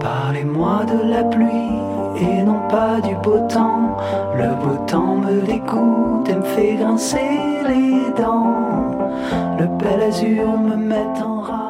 Parlez-moi de la pluie et non pas du beau temps. Le beau temps me dégoûte et me fait grincer les dents. Le bel azur me met en rage.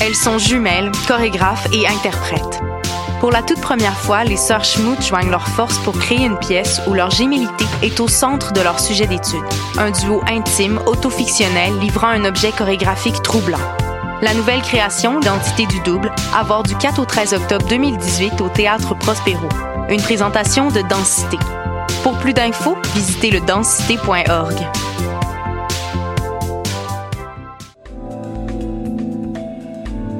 Elles sont jumelles, chorégraphes et interprètes. Pour la toute première fois, les sœurs Schmout joignent leurs forces pour créer une pièce où leur gémilité est au centre de leur sujet d'étude. Un duo intime, autofictionnel, livrant un objet chorégraphique troublant. La nouvelle création, L'Entité du double, à voir du 4 au 13 octobre 2018 au Théâtre Prospero. Une présentation de Densité. Pour plus d'infos, visitez le densité.org.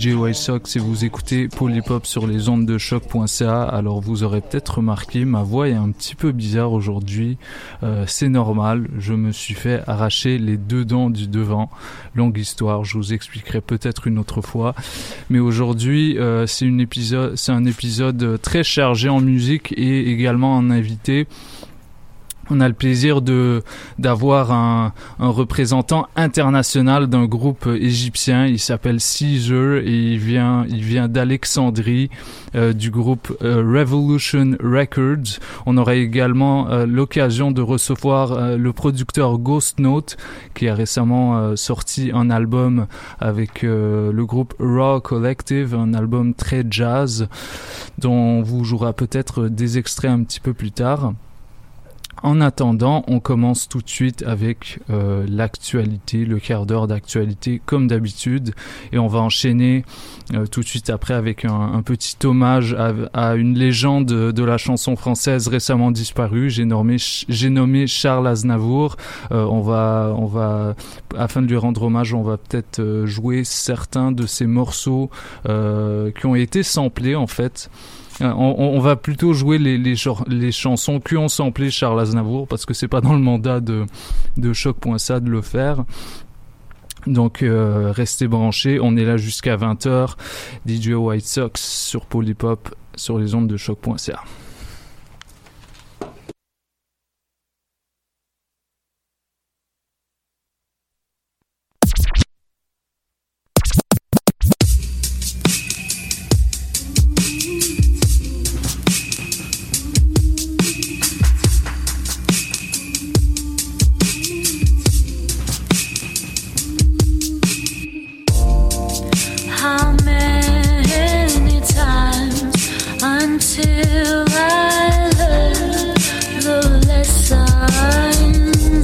DJ White Sox et vous écoutez Polypop sur les ondes de choc.ca. Alors vous aurez peut-être remarqué, ma voix est un petit peu bizarre aujourd'hui. Euh, c'est normal, je me suis fait arracher les deux dents du devant. Longue histoire, je vous expliquerai peut-être une autre fois. Mais aujourd'hui, euh, c'est un épisode très chargé en musique et également en invité on a le plaisir de d'avoir un, un, représentant international d'un groupe égyptien. Il s'appelle Caesar et il vient il vient d'Alexandrie euh, du groupe euh, Revolution Records. On aura également euh, l'occasion de recevoir le producteur Ghost Note qui a récemment sorti un album avec le groupe Raw Collective, un album très jazz dont on vous jouera peut-être des extraits un petit peu plus tard. En attendant, on commence tout de suite avec euh, l'actualité, le quart d'heure d'actualité comme d'habitude, et on va enchaîner euh, tout de suite après avec un, petit hommage à, à, une légende de la chanson française récemment disparue. J'ai nommé, j'ai nommé Charles Aznavour. Euh, on va, on va, afin de lui rendre hommage, on va peut-être jouer certains de ses morceaux qui ont été samplés en fait. On, on, va plutôt jouer les, les, les chansons qui ont samplé Charles Aznavour parce que c'est pas dans le mandat de, de choc.ça de le faire. Donc euh, restez branchés, on est là jusqu'à 20h. DJ White Sox sur Polypop sur les ondes de choc.ca.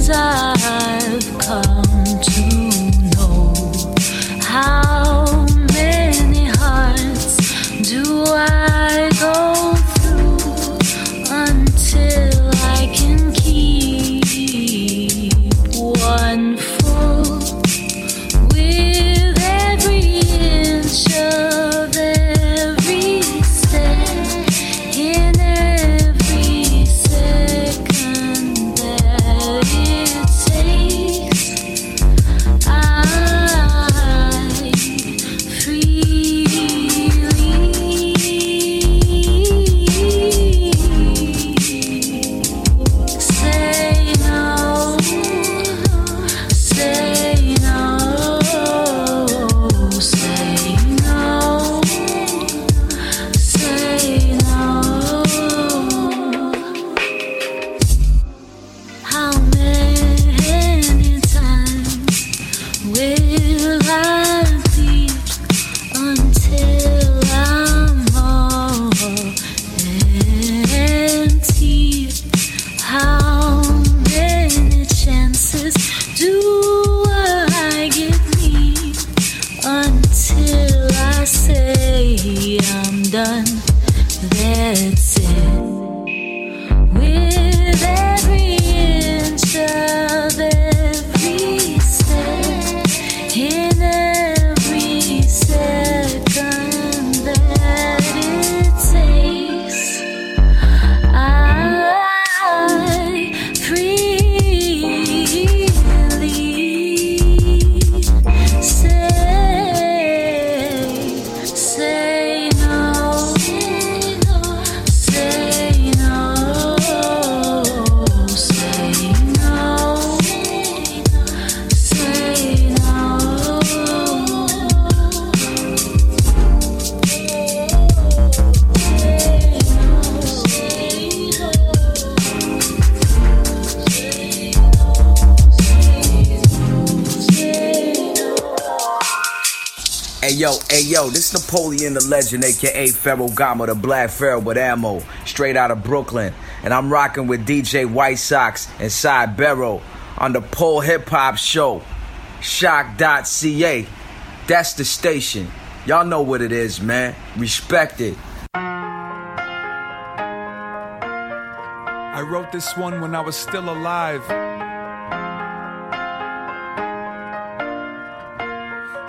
desire yo, this Napoleon the Legend, aka Pharaoh Gama, the Black Pharaoh with ammo, straight out of Brooklyn. And I'm rocking with DJ White Sox and Cy Barrow on the Pole Hip Hop Show. Choq.ca. That's the station. Y'all know what it is, man. Respect it. I wrote this one when I was still alive.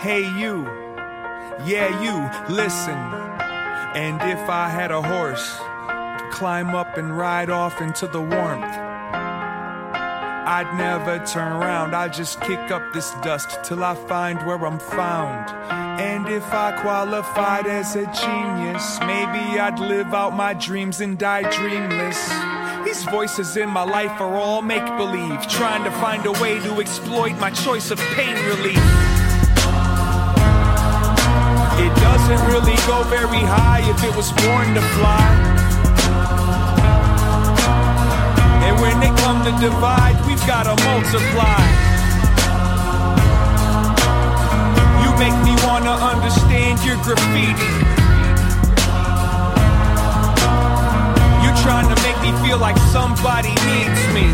Hey, you. Yeah, you, listen. And if I had a horse, climb up and ride off into the warmth. I'd never turn around, I'd just kick up this dust till I find where I'm found. And if I qualified as a genius, maybe I'd live out my dreams and die dreamless. These voices in my life are all make believe, trying to find a way to exploit my choice of pain relief. It doesn't really go very high if it was born to fly. And when they come to divide, we've gotta multiply. You make me wanna understand your graffiti. You trying to make me feel like somebody needs me.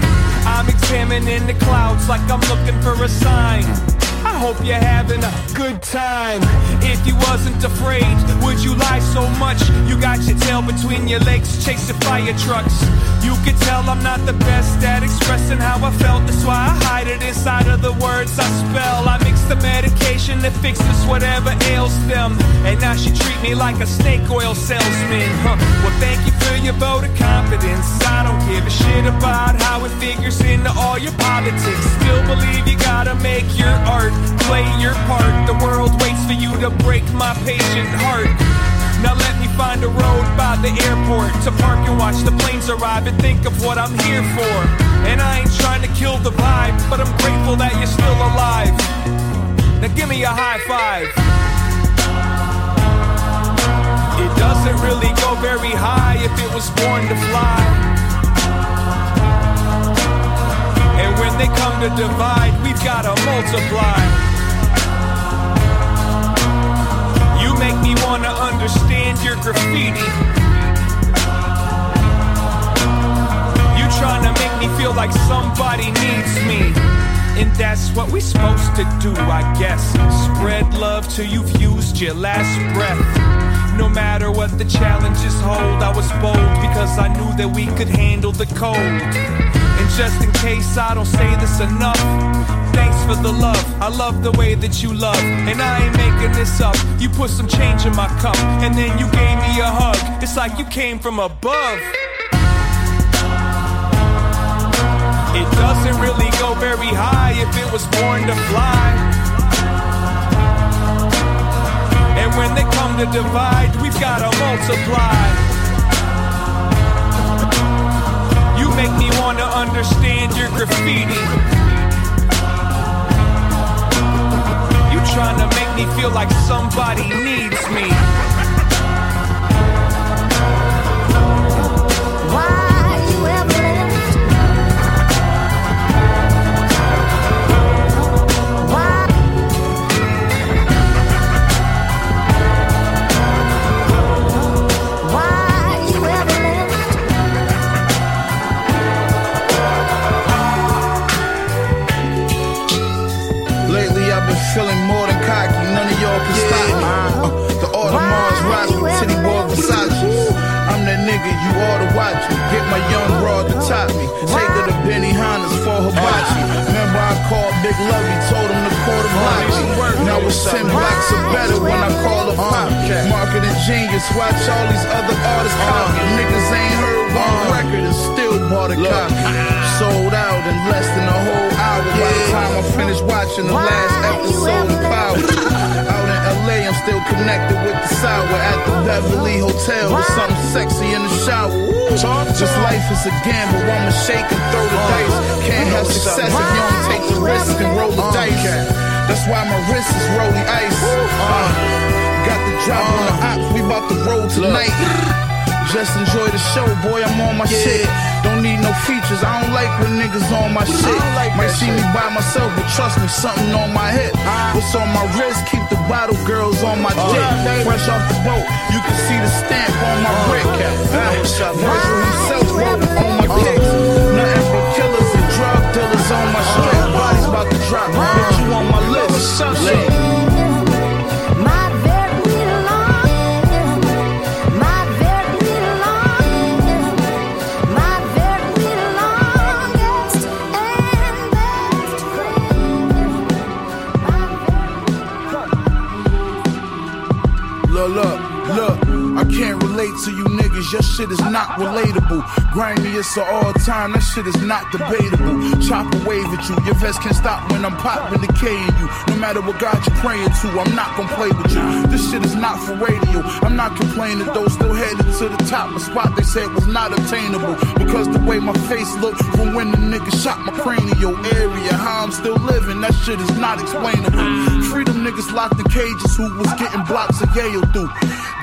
I'm examining the clouds like I'm looking for a sign. I hope you're having a good time. If you wasn't afraid, would you lie so much? You got your tail between your legs, chasing fire trucks. You could tell I'm not the best at expressing how I felt. That's why I hide it inside of the words I spell. I mix the medication that fixes whatever ails them. And now she treat me like a snake oil salesman. Huh. Well, thank you for your vote of confidence. I don't give a shit about how it figures into all your politics. Still believe you gotta make your art, play your part. The world waits for you to break my patient heart. Now let me find a road by the airport to park and watch the planes arrive and think of what I'm here for. And I ain't trying to kill the vibe, but I'm grateful that you're still alive. Now give me a high five. It doesn't really go very high if it was born to fly. When they come to divide, we've gotta multiply. You make me wanna understand your graffiti. You trying to make me feel like somebody needs me. And that's what we're supposed to do, I guess. Spread love till you've used your last breath. No matter what the challenges hold, I was bold because I knew that we could handle the cold. And just in case I don't say this enough, thanks for the love. I love the way that you love. And I ain't making this up. You put some change in my cup, and then you gave me a hug. It's like you came from above. It doesn't really go very high if it was born to fly. And when they come to divide, we've gotta multiply. You make me wanna understand your graffiti. You trying to make me feel like somebody needs me. You ought to watch me. Get my young broad to top me. Take her to Benihana's for hibachi. Remember I called Big Lovey, told him to call the block me. Now it's 10 blocks or better when I call a pop. Marketing genius, watch all these other artists copy. Niggas ain't heard one record and still bought a copy. Sold out in less than a whole hour. By the time I finish watching the last episode of Power. Out in LA, I'm still connected with the sour at the Beverly Hotel with something sexy in the shower. This life is a gamble, I'ma shake and throw the dice. Can't have success if you don't take the risk and roll the dice. That's why my wrist is rolling ice. Uh, got the drop on the ops, we bout to roll tonight. just enjoy the show, boy. I'm on my shit. Need no features. I don't like when niggas on my shit. Like Might see me by myself, but trust me, something on my hip. What's on my wrist? Keep the bottle girls on my dick. Fresh off the boat, you can see the stamp on my brick. Uh, Virgil himself wrote on my kicks. Nothing but killers and drug dealers on my strip. Bodies about to drop. Bitch, you on my list. Lit. Your shit is not relatable. Grimy, it's all time. That shit is not debatable. Chop a wave at you. Your vest can't stop when I'm popping the K in you. No matter what God you're praying to, I'm not gonna play with you. This shit is not for radio. I'm not complaining though. Still headed to the top. A spot they said was not obtainable. Because the way my face looked from when the nigga shot my cranial area. How I'm still living, that shit is not explainable. Freedom niggas locked in cages who was getting blocks of Yale through.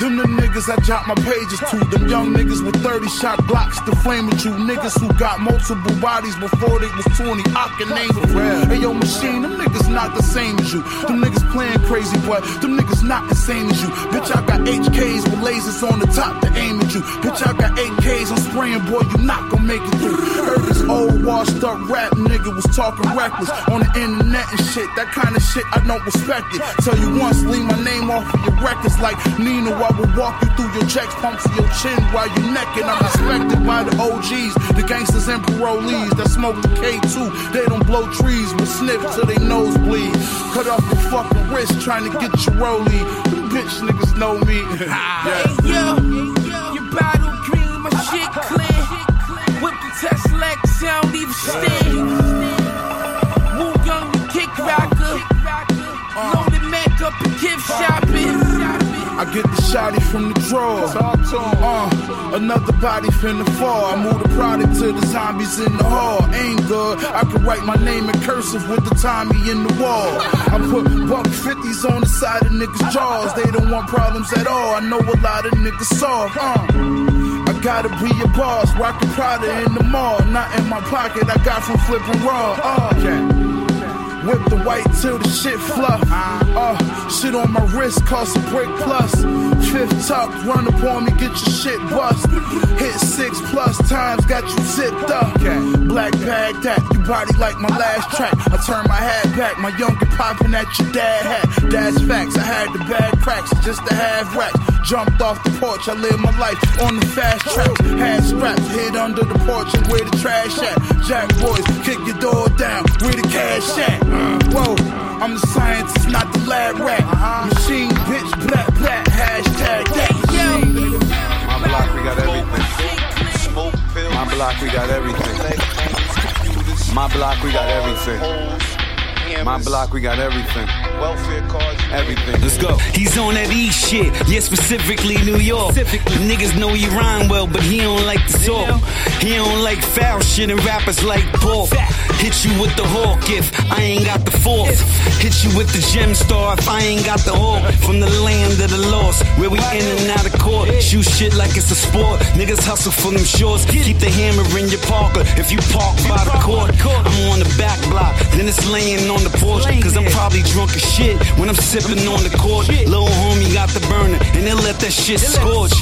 Them the niggas I drop my pages to. Them young niggas with 30 shot blocks to flame with you. Niggas who got multiple bodies before they was 20. I can name a few. Hey yo, machine, them niggas not the same as you. Them niggas playing crazy, but them niggas not the same as you. Bitch, I got HKs with lasers on the top to aim at you. Bitch, I got 8Ks, I'm spraying, boy, you not gonna make it through. Heard this old washed up rap nigga was talking reckless on the internet and shit. That kind of shit, I don't respect it. Tell you once, leave my name off of your records like Nino. I will walk you through your checks, pump to your chin while you necking. I'm respected by the OGs, the gangsters and parolees that smoke the K2. They don't blow trees, but sniff till they nose bleed. Cut off your fucking wrist trying to get your rollie. Them bitch niggas know me. yeah. Yo, your bottle green, my shit clear. Whip the Tesla X, I don't even stand. Woo young, the kick rocker. Loaded Mac up and gift uh. shopping. I get the shotty from the drawer. Uh, another body finna fall. I move the product to the zombies in the hall. Ain't good. I can write my name in cursive with the Tommy in the wall. I put buck 50s on the side of niggas' jaws. They don't want problems at all. I know a lot of niggas soft. Uh. I gotta be a boss, rockin' Prada in the mall, not in my pocket. I got from flipping raw. Uh, yeah. Whip the white till the shit fluff. Uh, shit on my wrist cost a brick plus. Fifth tuck, run up on me, get your shit bust. Hit six plus times, got you zipped up. Black bag that, you body like my last track. I turn my hat back, my younger popping at your dad hat. That's facts, I had the bad cracks just to have racks. Jumped off the porch, I live my life on the fast track. Had straps, hid under the porch and where the trash at. Jack boys, kick your door down, where the cash at. Whoa, I'm the scientist, not the lab rat. Machine, bitch, black, black, hashtag that. My block, we got everything. My block, we got everything. My block, we got everything. My block, we got everything. Welfare cards. Everything. Let's go. He's on that E shit, yeah, specifically New York. Specifically. Niggas know he rhyme well, but he don't like the talk. He don't like foul shit and rappers like pork. Hit you with the hawk if I ain't got the fourth. Hit you with the gem star if I ain't got the hawk. From the land of the lost, where we in and out of court. Shoot shit like it's a sport. Niggas hustle for them shorts. Keep the hammer in your Parker if you park by the court. I'm on the back block, then it's laying on the porch. Cause I'm probably drunk as shit when I'm sipping on the court. Little homie got the burner, and they let that shit scorch.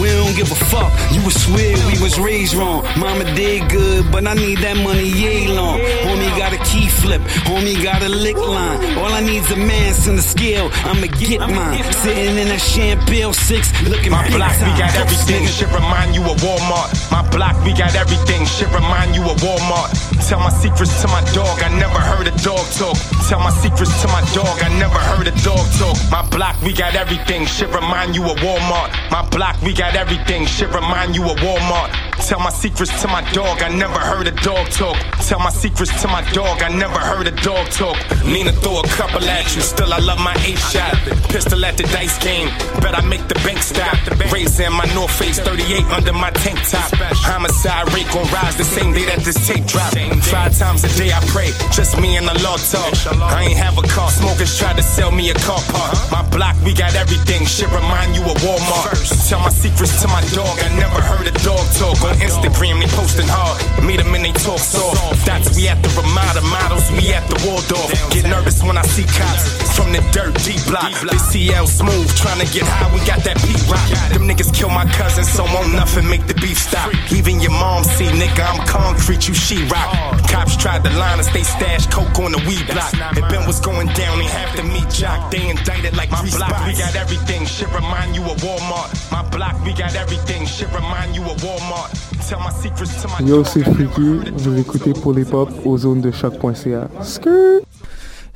We don't give a fuck, you would swear we was raised wrong. Mama did good, but I need that money yay long. Homie got a key flip, homie got a lick line. All I need's a mass and a scale, I'ma get mine. Sitting in a Champagne 6, looking My block, we got everything. Shit remind you of Walmart. My block, we got everything. Shit remind you of Walmart. Tell my secrets to my dog. I never heard a dog talk. Tell my secrets to my dog. I never heard a dog talk. My block, we got everything. Shit remind you of Walmart. My block, we got everything. Shit remind you of Walmart. Tell my secrets to my dog, I never heard a dog talk. Tell my secrets to my dog, I never heard a dog talk. Nina throw a couple at you, still I love my eight shot. Pistol at the dice game, bet I make the bank stop. Raising my North Face 38 under my tank top. Homicide rate gon' rise the same day that this tape drop. Five times a day I pray, just me and the Lord talk. I ain't have a car, smokers tried to sell me a car park. My block, we got everything, shit remind you of Walmart. Tell my secrets to my dog, I never heard a dog talk. On Instagram, they posting hard, meet them and they talk soft. That's we at the Ramada, models, we at the Waldorf. Get nervous when I see cops from the dirt deep block. They CL smooth, trying to get high, we got that beat rock. Them niggas kill my cousin, so won't nothing make the beef stop. Even your mom see, nigga, I'm concrete, you she rock. Cops tried to line us, they stashed coke on the weed block. If Ben was going down, they have to meet Jock. They indicted like my block, we got everything. Shit remind you of Walmart. My block, we got everything. Shit remind you of Walmart. Yo, c'est Freaky, vous écoutez pour les pop aux zones de choc.ca.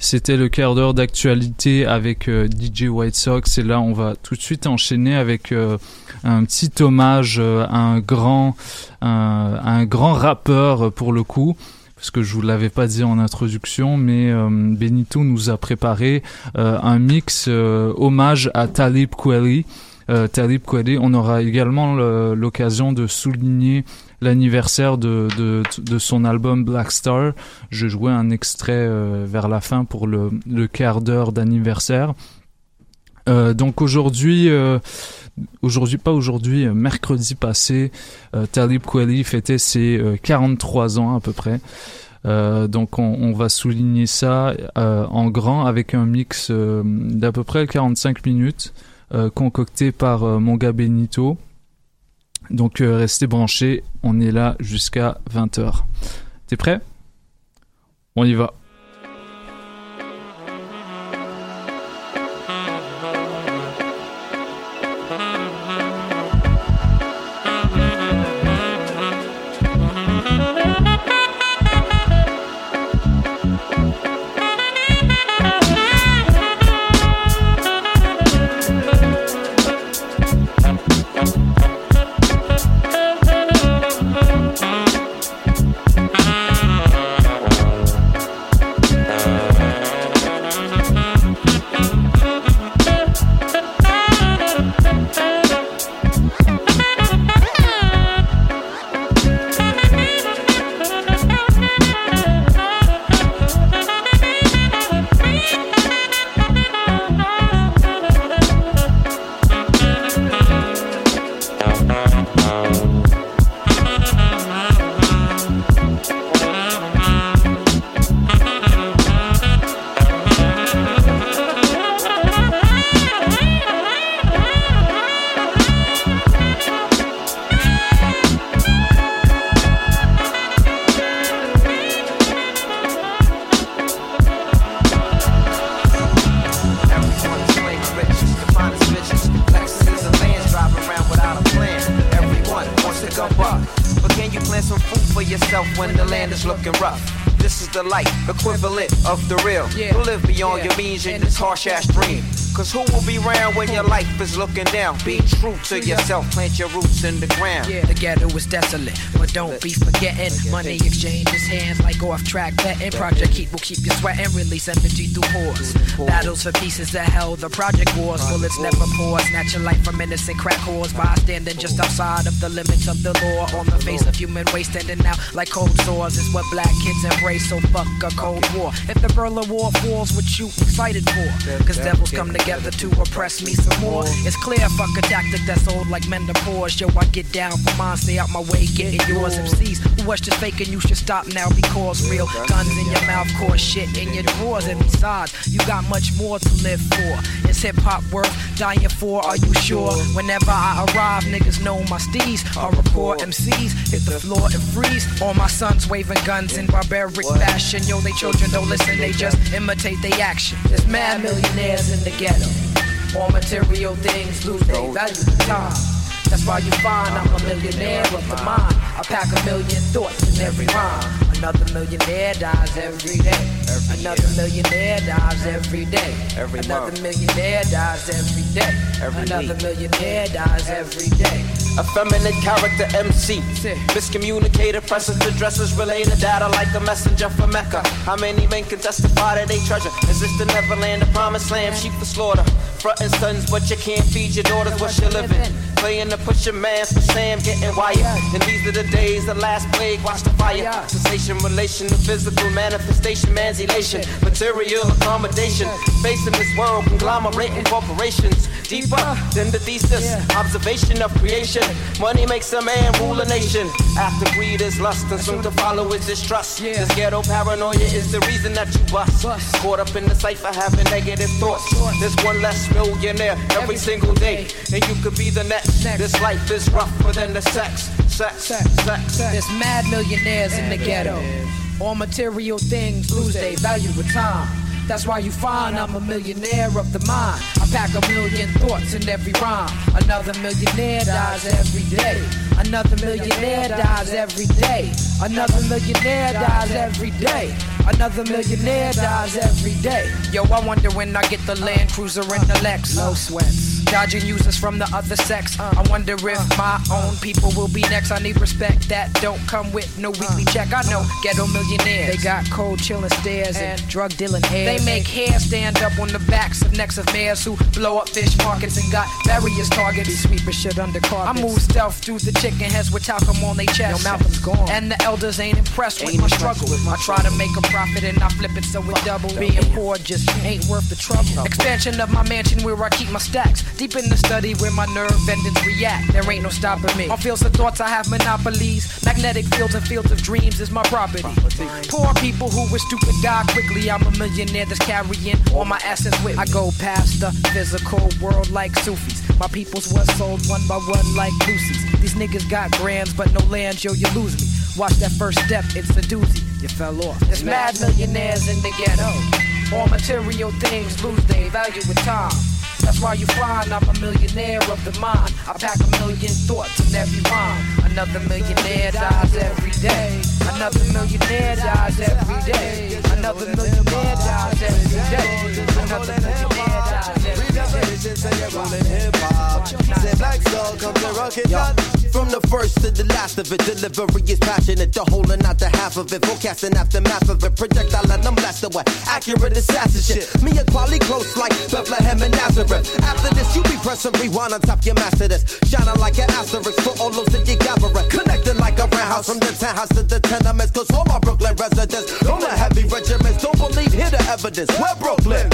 C'était le quart d'heure d'actualité avec euh, DJ White Sox et là on va tout de suite enchaîner avec euh, un petit hommage euh, à un grand, un, grand rappeur pour le coup. Parce que je vous l'avais pas dit en introduction, mais Benito nous a préparé un mix hommage à Talib Kweli. Euh, Talib Kweli, on aura également le- l'occasion de souligner l'anniversaire de, de, son album Black Star. Je jouais un extrait euh, vers la fin pour le, le quart d'heure d'anniversaire. Euh, donc aujourd'hui, aujourd'hui pas aujourd'hui, mercredi passé, Talib Kweli fêtait ses euh, 43 ans à peu près. Donc on, va souligner ça en grand avec un mix d'à peu près 45 minutes concocté par euh, mon gars Benito. Donc euh, restez branchés, on est là jusqu'à 20h. T'es prêt? On y va. Harsh ass dream. Cause who will be around when your life is looking down? Be true to yourself, plant your roots in the ground. Yeah, the ghetto is desolate, but don't be forgetting. Money exchanges hands like off track betting. Project Heat will keep you sweating, release energy through pores. Battles for pieces that held the project wars. Bullets never pause, snatch your life from innocent crack whores. By standing just outside of the limits of the law. On the face of human waste, standing out like cold sores is what black kids embrace. So fuck a cold war. If the Berlin Wall falls, what you excited for? Cause devils come together to oppress me some more. It's clear, fuck a tactic that's old like menopause. Yo, I get down for mine, stay out my way, getting yours. MCs who was just faking, you should stop now because real guns in your mouth, cause shit in your drawers. And besides, you got much more to live for. Is hip hop worth dying for? Are you sure? Whenever I arrive, niggas know my steez. I record MCs, hit the floor and freeze. All my sons waving guns in barbaric fashion. Yo, they children don't listen, they just imitate they action. There's mad millionaires in the ghetto. All material things lose their value with time. That's why you find I'm a millionaire of the mind. I pack a million thoughts in every rhyme. Another millionaire dies every day. Another millionaire dies every day. Another millionaire dies every day. Another millionaire dies every day. Effeminate character MC. Miscommunicated presses to dresses related data like a messenger from Mecca. How many men can testify that they treasure? Is this the Neverland, the promised land, sheep for slaughter? Frontin' sons, but you can't feed your daughters what you living. Playing to push your man Sam, getting wired. And these are the days, the last plague, watch the fire. Sensation, relation the physical manifestation, man's elation. Material accommodation. Facing this world, conglomerating corporations. Deeper than the thesis, observation of creation. Money makes a man rule a nation. After greed is lust, and soon to follow is distrust. This ghetto paranoia is the reason that you bust. Caught up in the cipher, having negative thoughts. There's one less millionaire every single day, and you could be the next. This life is rougher than the sex, sex, sex, sex. There's mad millionaires in the ghetto. All material things lose their value with time. That's why you find I'm a millionaire of the mind. I pack a million thoughts in every rhyme. Another millionaire dies every day. Another millionaire dies every day. Another millionaire dies every day. Another millionaire dies every day. Yo, I wonder when I get the Land Cruiser and the Lex. No sweats. Dodging users from the other sex. I wonder if my own people will be next. I need respect that don't come with no weekly check. I know ghetto millionaires. They got cold chilling stares and drug dealing hair. They make hair stand up on the backs of necks of mayors who blow up fish markets and got various targets. Sweeping shit under carpets. I move stealth through the chicken heads with talcum on their chest. Yo, Malcolm's gone. And the elders ain't impressed with my struggle. I try to make a profit and I flip it so it double. Being poor just ain't worth the trouble. Expansion of my mansion where I keep my stacks. Deep in the study where my nerve endings react. There ain't no stopping me. On fields of thoughts I have monopolies. Magnetic fields and fields of dreams is my property. Poor people who were stupid die quickly. I'm a millionaire that's carrying all my assets with me. I go past the physical world like Sufis. My peoples was sold one by one like Lucy's. These niggas got grands but no land, yo, you lose me. Watch that first step, it's a doozy. You fell off. There's mad millionaires in the ghetto. All material things lose their value with time. That's why you find I'm a millionaire of the mind. I pack a million thoughts in every rhyme. Another millionaire dies every day. Another millionaire dies every day. Another millionaire dies every day. Another millionaire dies every day. Say black soul to rock it not From the first to the last of it, delivery is passionate. The whole and not the half of it. Forecasting aftermath of it. Projectile and I'm blasted away. Accurate assassin shit. Me and quality close like Bethlehem and Nazareth. After this, you be pressing rewind on top your master this. Shining like an asterisk for all those that you gather. Connecting like a roundhouse from the townhouse to the tenements. Cause all my Brooklyn residents, on the heavy regiments, don't believe, hear the evidence. We're Brooklyn.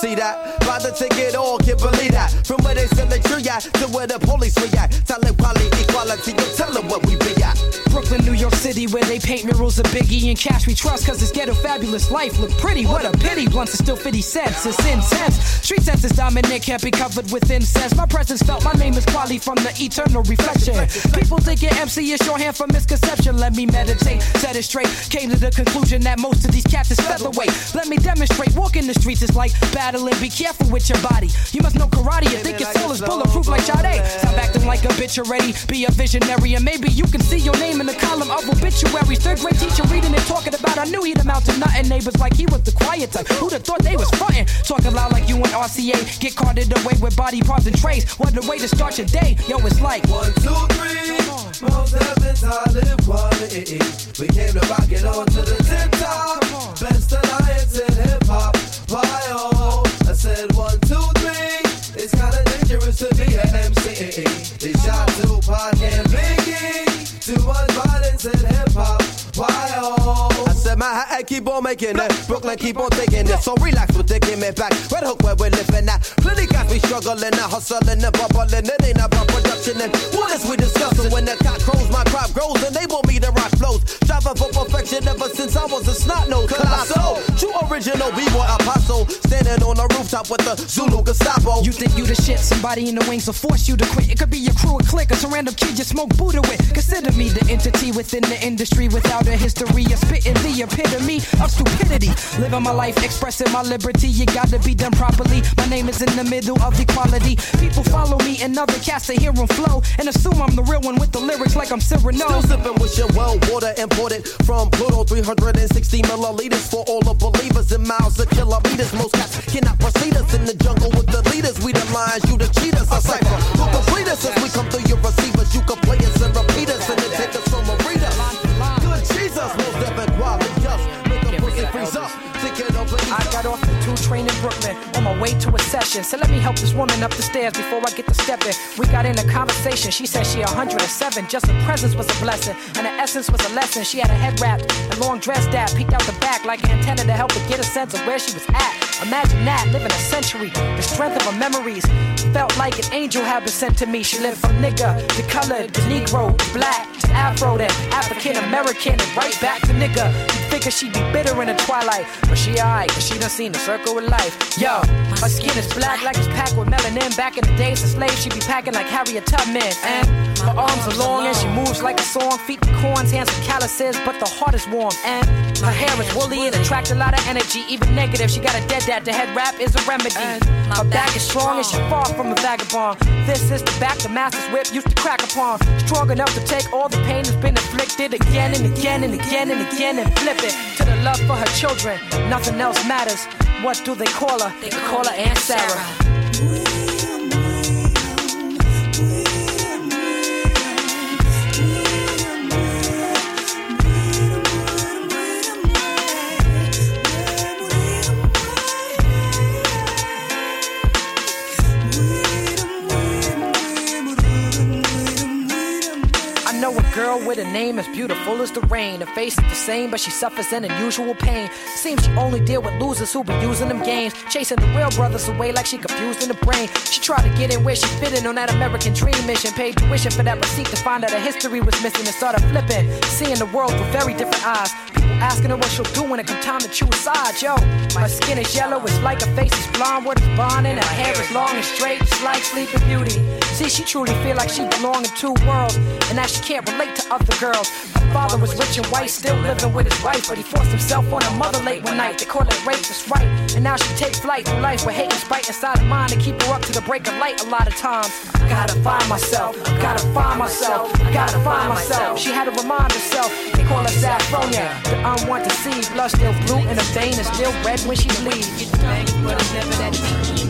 See that? Buy the ticket, all can't believe that. From where they sell the tree at to where the police react. Talent, quality, equality, you tell them what we be at. Brooklyn, New York City, where they paint murals of Biggie and cash we trust, cause this ghetto fabulous life look pretty. What a pity, blunts are still 50 cents, it's intense. Street sense is dominant, can't be covered with incense. My presence felt, my name is quality from the eternal reflection. People think thinking MC is shorthand for misconception. Let me meditate, set it straight. Came to the conclusion that most of these cats is featherweight. Let me demonstrate, walking the streets is like battling, be careful with your body. You must know karate, you think your soul is bulletproof like Sade. Stop acting like a bitch already, be a visionary, and maybe you can see your name in the column of obituaries. Third grade teacher reading and talking about, I knew he'd amount to nothing. Neighbors like he was the quiet type. Who'd have thought they was frontin'? Talking loud like you and RCA. Get carted away with body parts and trays. What a way to start your day. Yo, it's like one, two, three. Most heavens I live quality. We came to rock it on to the tip top. Best alliance in hip hop. Why oh? I said dangerous to be an MC. They shot Tupac and Biggie. Too much violence in hip hop. Why oh? I said Manhattan keep on making it, Brooklyn keep on taking it. So relax with the give me back. Red Hook where we're living at. Plenty got me struggling, and hustling and bubbling. It ain't about production and what is we discussing? When the cock crows, my crop grows, and they want me to rock flows. Striving for perfection ever since I was a snot nose. Colossal, true original b-boy apostle. Standing on the rooftop with the Zulu Gestapo. You think you the shit, somebody in the wings will force you to quit. It could be your crew, a clique, or some random kid you smoke Buddha with. Consider me the entity within the industry without a history of spitting the epitome of stupidity. Living my life, expressing my liberty, you gotta be done properly. My name is in the middle of equality. People follow me and other cats to hear them flow and assume I'm the real one with the lyrics like I'm Cyrano. Still sipping with your well water imported from Pluto 360 milliliters for all the believers in miles of kilometers. Most cats cannot proceed us in the jungle with the leaders. We the lions, you the cheaters. A cipher who complete us as we come through your receivers. You can play us and repeat us and then take us. Jesus, most definitely quality. Just make a pussy freeze up. Think it over. I got off the two train in Brooklyn on my way to a session. So let me help this woman up the stairs before I get to stepping. We got in a conversation. She said she 107. Just her presence was a blessing, and her essence was a lesson. She had a head wrapped and long dress that peeked out the back like an antenna to help her get a sense of where she was at. Imagine that, living a century. The strength of her memories felt like an angel had been sent to me. She lived from nigga to colored to Negro to black to Afro to African American and right back to nigga. You figure she'd be bitter in the twilight, but she alright, she done seen the circle of life. Yo, her skin is black like it's packed with melanin. Back in the days of slaves, she'd be packing like Harriet Tubman. And her arms are long and she moves like a song. Feet with corns, hands with calluses, but the heart is warm. And her hair is woolly and attracts a lot of energy, even negative. She got a dead dad. The head wrap is a remedy. Her back is strong and she far from a vagabond. This is the back the master's whip used to crack upon. Strong enough to take all the pain that's been inflicted again and again and again and again and flip it to the love for her children. Nothing else matters. What do they call her? They call her Aunt Sarah. Girl with a name as beautiful as the rain. Her face is the same, but she suffers an unusual pain. Seems she only deal with losers who be using them games. Chasing the real brothers away like she confused in the brain. She tried to get in where she fit in on that American dream mission. Paid tuition for that receipt to find out her history was missing and started flipping. Seeing the world through very different eyes. People asking her what she'll do when it come time to choose sides. Yo, my skin is yellow, it's like her face is blonde. What is blonde and her hair is long and straight, just like Sleeping Beauty. See, she truly feel like she belong in two worlds, and that she can't relate to other girls. Her father was rich and white, still living with his wife, but he forced himself on her mother late one night. They call it rape, that's right. And now she takes flight through life with hate and spite inside her mind to keep her up to the break of light. A lot of times, I gotta find myself, I gotta find myself, I gotta find myself. She had to remind herself. They call her Saffronia, the unwanted seed. Blood still blue in her vein and still red when she but it's.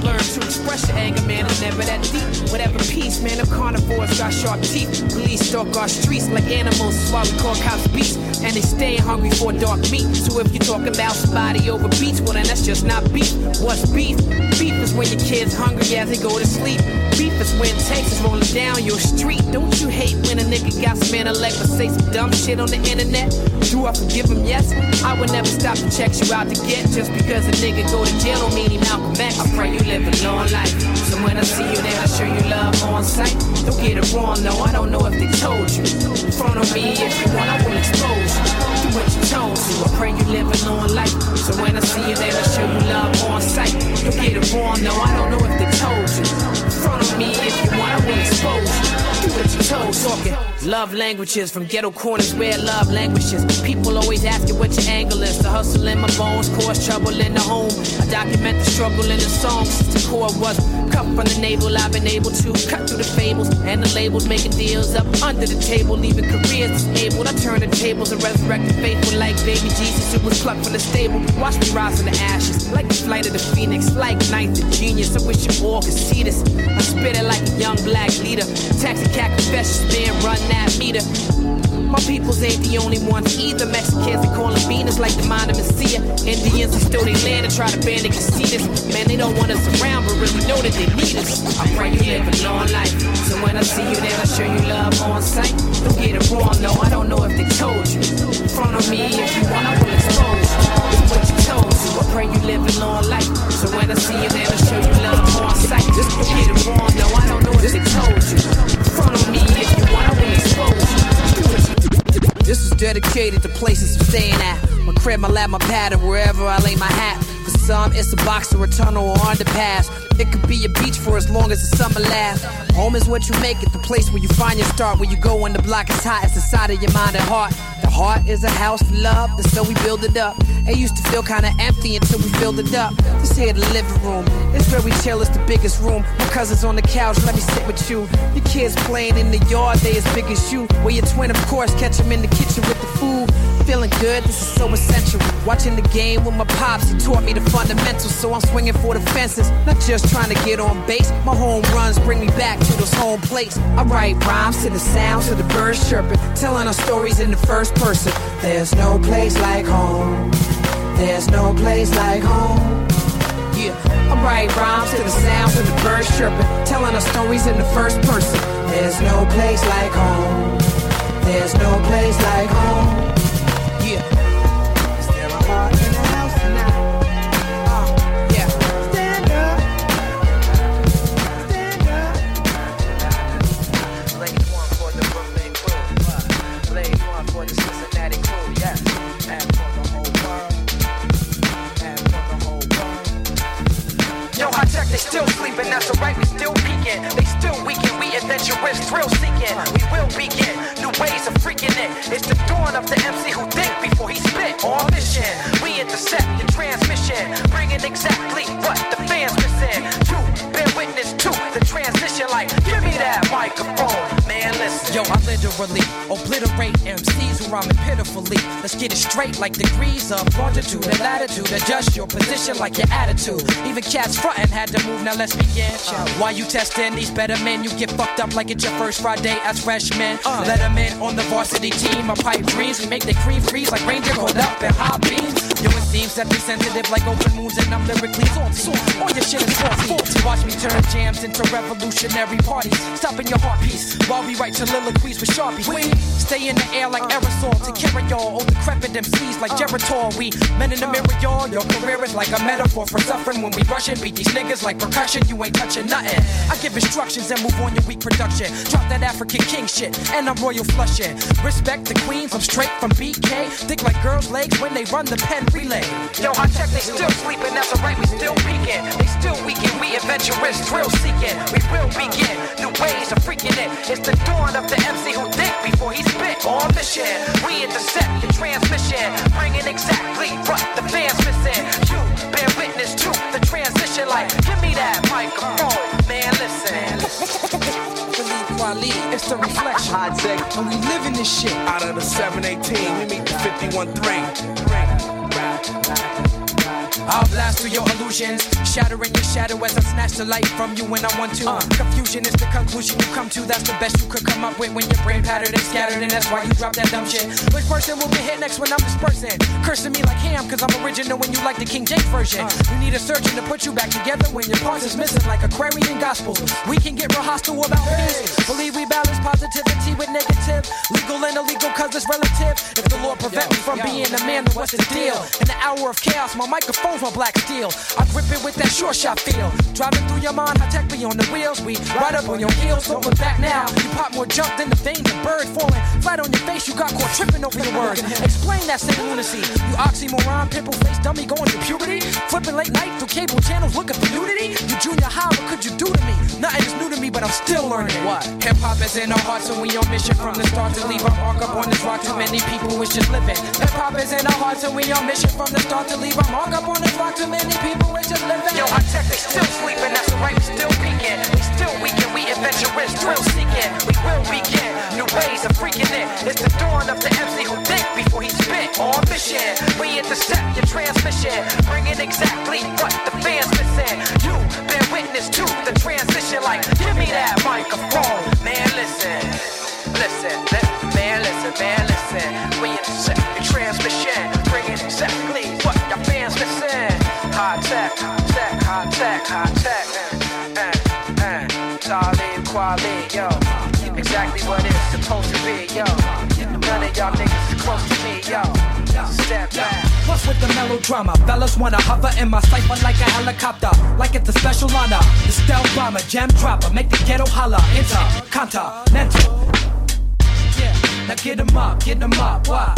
Learn to express your anger, man, it's never that deep. Whatever peace, man, them carnivores got sharp teeth. Police stalk our streets like animals, that's why we call cops beasts. And they stay hungry for dark meat. So if you're talking about somebody over beats, well then that's just not beef. What's beef? Beef is when your kid's hungry as they go to sleep. Beef is when is rolling down your street. Don't you hate when a nigga got some intellect but say some dumb shit on the internet? Do I forgive him? Yes. I would never stop to check you out to get just because a nigga go to jail don't mean he Malcolm X. I pray you live a long life. So when I see you there, I show you love on sight. Don't get it wrong, no, I don't know if they told you. In front of me, if you want, I will expose. What you told to. I pray you live a long life. So when I see you there, I show you love on sight. Don't get it wrong, no, I don't know if they told you. In front of me, if you want, I will expose you. Do what you told. Talking love languages from ghetto corners where love languishes. People always asking what your angle is. The hustle in my bones cause trouble in the home. I document the struggle in the songs. The core was cut from the navel. I've been able to cut through the fables and the labels, making deals up under the table, leaving careers disabled. I turn the tables and resurrected faithful like baby Jesus who was plucked from the stable. Watch me rise from the ashes like the flight of the phoenix, like ninth of genius. I wish you all could see this. I spit it like a young black leader. Taxicab confessions, man, run that meter. My peoples ain't the only ones either. Mexicans, they call them Venus like the mind of Messia. Indians, they still they land and try to ban see this. Man, they don't want us around, but really know that they need us. I pray you live a long life. So when I see you, then I show you love on sight. Don't get it wrong, no, I don't know if they told you. In front of me, if you want, I will expose you. Do what you. I pray you live a long life. So when I see you, then I show you love on sight. Just don't get it wrong, no, I don't know if they told you. Front me, if you want, I will expose you. Do what you this is dedicated to places I'm staying at. My crib, my lab, my pad, and wherever I lay my hat. For some, it's a box or a tunnel or underpass. It could be a beach for as long as the summer lasts. Home is what you make it, the place where you find your start. Where you go when the block is hot, it's the side of your mind and heart. Heart is a house for love, and so we build it up. It used to feel kinda empty until we filled it up. This here the living room, it's where we chill, it's the biggest room. My cousins on the couch, let me sit with you. Your kids playing in the yard, they as big as you. Where your twin, of course, catch them in the kitchen with the food. Feeling good, this is so essential. Watching the game with my pops, he taught me the fundamentals, so I'm swinging for the fences. Not just trying to get on base, my home runs bring me back to those home plates. I write rhymes to the sounds of the birds chirping, telling our stories in the first person. There's no place like home. There's no place like home. Yeah, I write rhymes to the sounds of the birds chirping, telling our stories in the first person. There's no place like home. There's no place like home. Yeah. Still sleeping, that's alright, we still peeking. They still weaken, we adventurous, thrill seeking. We will begin, new ways of freaking it. It's the dawn of the MC who think before he spit. On mission, we intercept the transmission, bringing exactly what the fans missing. You bear witness to the transition, like, give me that microphone. Yo, I literally obliterate MCs who rhyming pitifully. Let's get it straight like degrees of longitude and latitude. Adjust your position like your attitude. Even cats frontin' had to move, now let's begin. Uh, why you testing these better men, you get fucked up like it's your first Friday as freshmen. Uh, let them in on the varsity team. My pipe dreams, we make the cream freeze like ranger caught up in high beams. Yo, it seems that we sensitive like open moons and I'm lyrically salty. All your shit is faulty. Watch me turn jams into revolutionary parties. Stopping your heart piece while we write soliloquies with sharpies. We stay in the air like uh. aerosol to carry y'all. Oh, decrepit MCs like uh. Geritol. We men in the uh. mirror, y'all. Your career is like a metaphor for suffering when we rushing. Beat these niggas like percussion. You ain't touching nothing. I give instructions and move on your weak production. Drop that African king shit and I'm royal flushing. Respect the queens. I'm straight from BK. Thick like girls' legs when they run the pen relay. Yo, I check, they still sleeping, that's alright, we still peeking. They still weaken, we adventurous, thrill seeking. We will begin, new ways of freaking it. It's the dawn of the MC who think before he spit. On mission, we intercept your transmission, bringing exactly what the fans missing. You bear witness to the transition, like, give me that microphone, man, listen. Talib Kweli, it's the reflection. Hi-Tek. And we living this shit. Out of the 718, we meet the 51-3. I'll blast through your illusions, shattering your shadow as I snatch the light from you when I want to. Uh. Confusion is the conclusion you come to. That's the best you could come up with when your brain patterned and scattered, and that's why you drop that dumb shit. Which person will get hit next when I'm dispersing? Cursing me like ham, cause I'm original when you like the King James version. Uh. You need a surgeon to put you back together when your parts is missing, like Aquarian Gospels. We can get real hostile about this. Believe we balance positivity with negative, legal and illegal, cause it's relative. If the Lord prevent me from being a man, then what's the deal? In the hour of chaos, my microphone's my black steel. I grip it with that short shot feel. Driving through your mind, I tech be on the wheels. We ride up on your heels, don't look back now. You pop more jump than the vein, the bird falling flat on your face. You got caught tripping over your words. Explain that same lunacy. You oxymoron, pimple face dummy going to puberty. Flipping late night through cable channels looking for nudity. You junior high, what could you do to me? Nothing is new to me, but I'm still learning. What? Hip hop is in our hearts, and we on mission from the start to leave our mark up on this rock. Too many people is just living. Hip hop is in our hearts, and we on mission from the start to leave our mark up on this rock. Too many people is just living. Yo, Hi-Tek, they still sleeping, that's alright, we still peeking. We still weaken, we adventurous, thrill seeking. We will begin, new ways of freaking it. It's the dawn of the MC who think before he spit. On mission, we intercept your transmission, bringing exactly what the fans missing. You bear witness to the transition, like, give me that microphone, man, listen. Listen, listen, man, listen, man, listen. We intercept your transmission, bringing exactly what your fans missing. Hi-Tek, high tech, Hi-Tek, high tech. Uh, uh. Talib yo. Exactly what it's supposed to be, yo. None of y'all niggas is close to me, yo. Step back. What's with the melodrama? Fellas wanna hover in my cipher like a helicopter, like it's a special honor. The stealth bomber, jam dropper, make the ghetto holler. Intercontinental. Yeah, now get 'em up, get 'em up, why?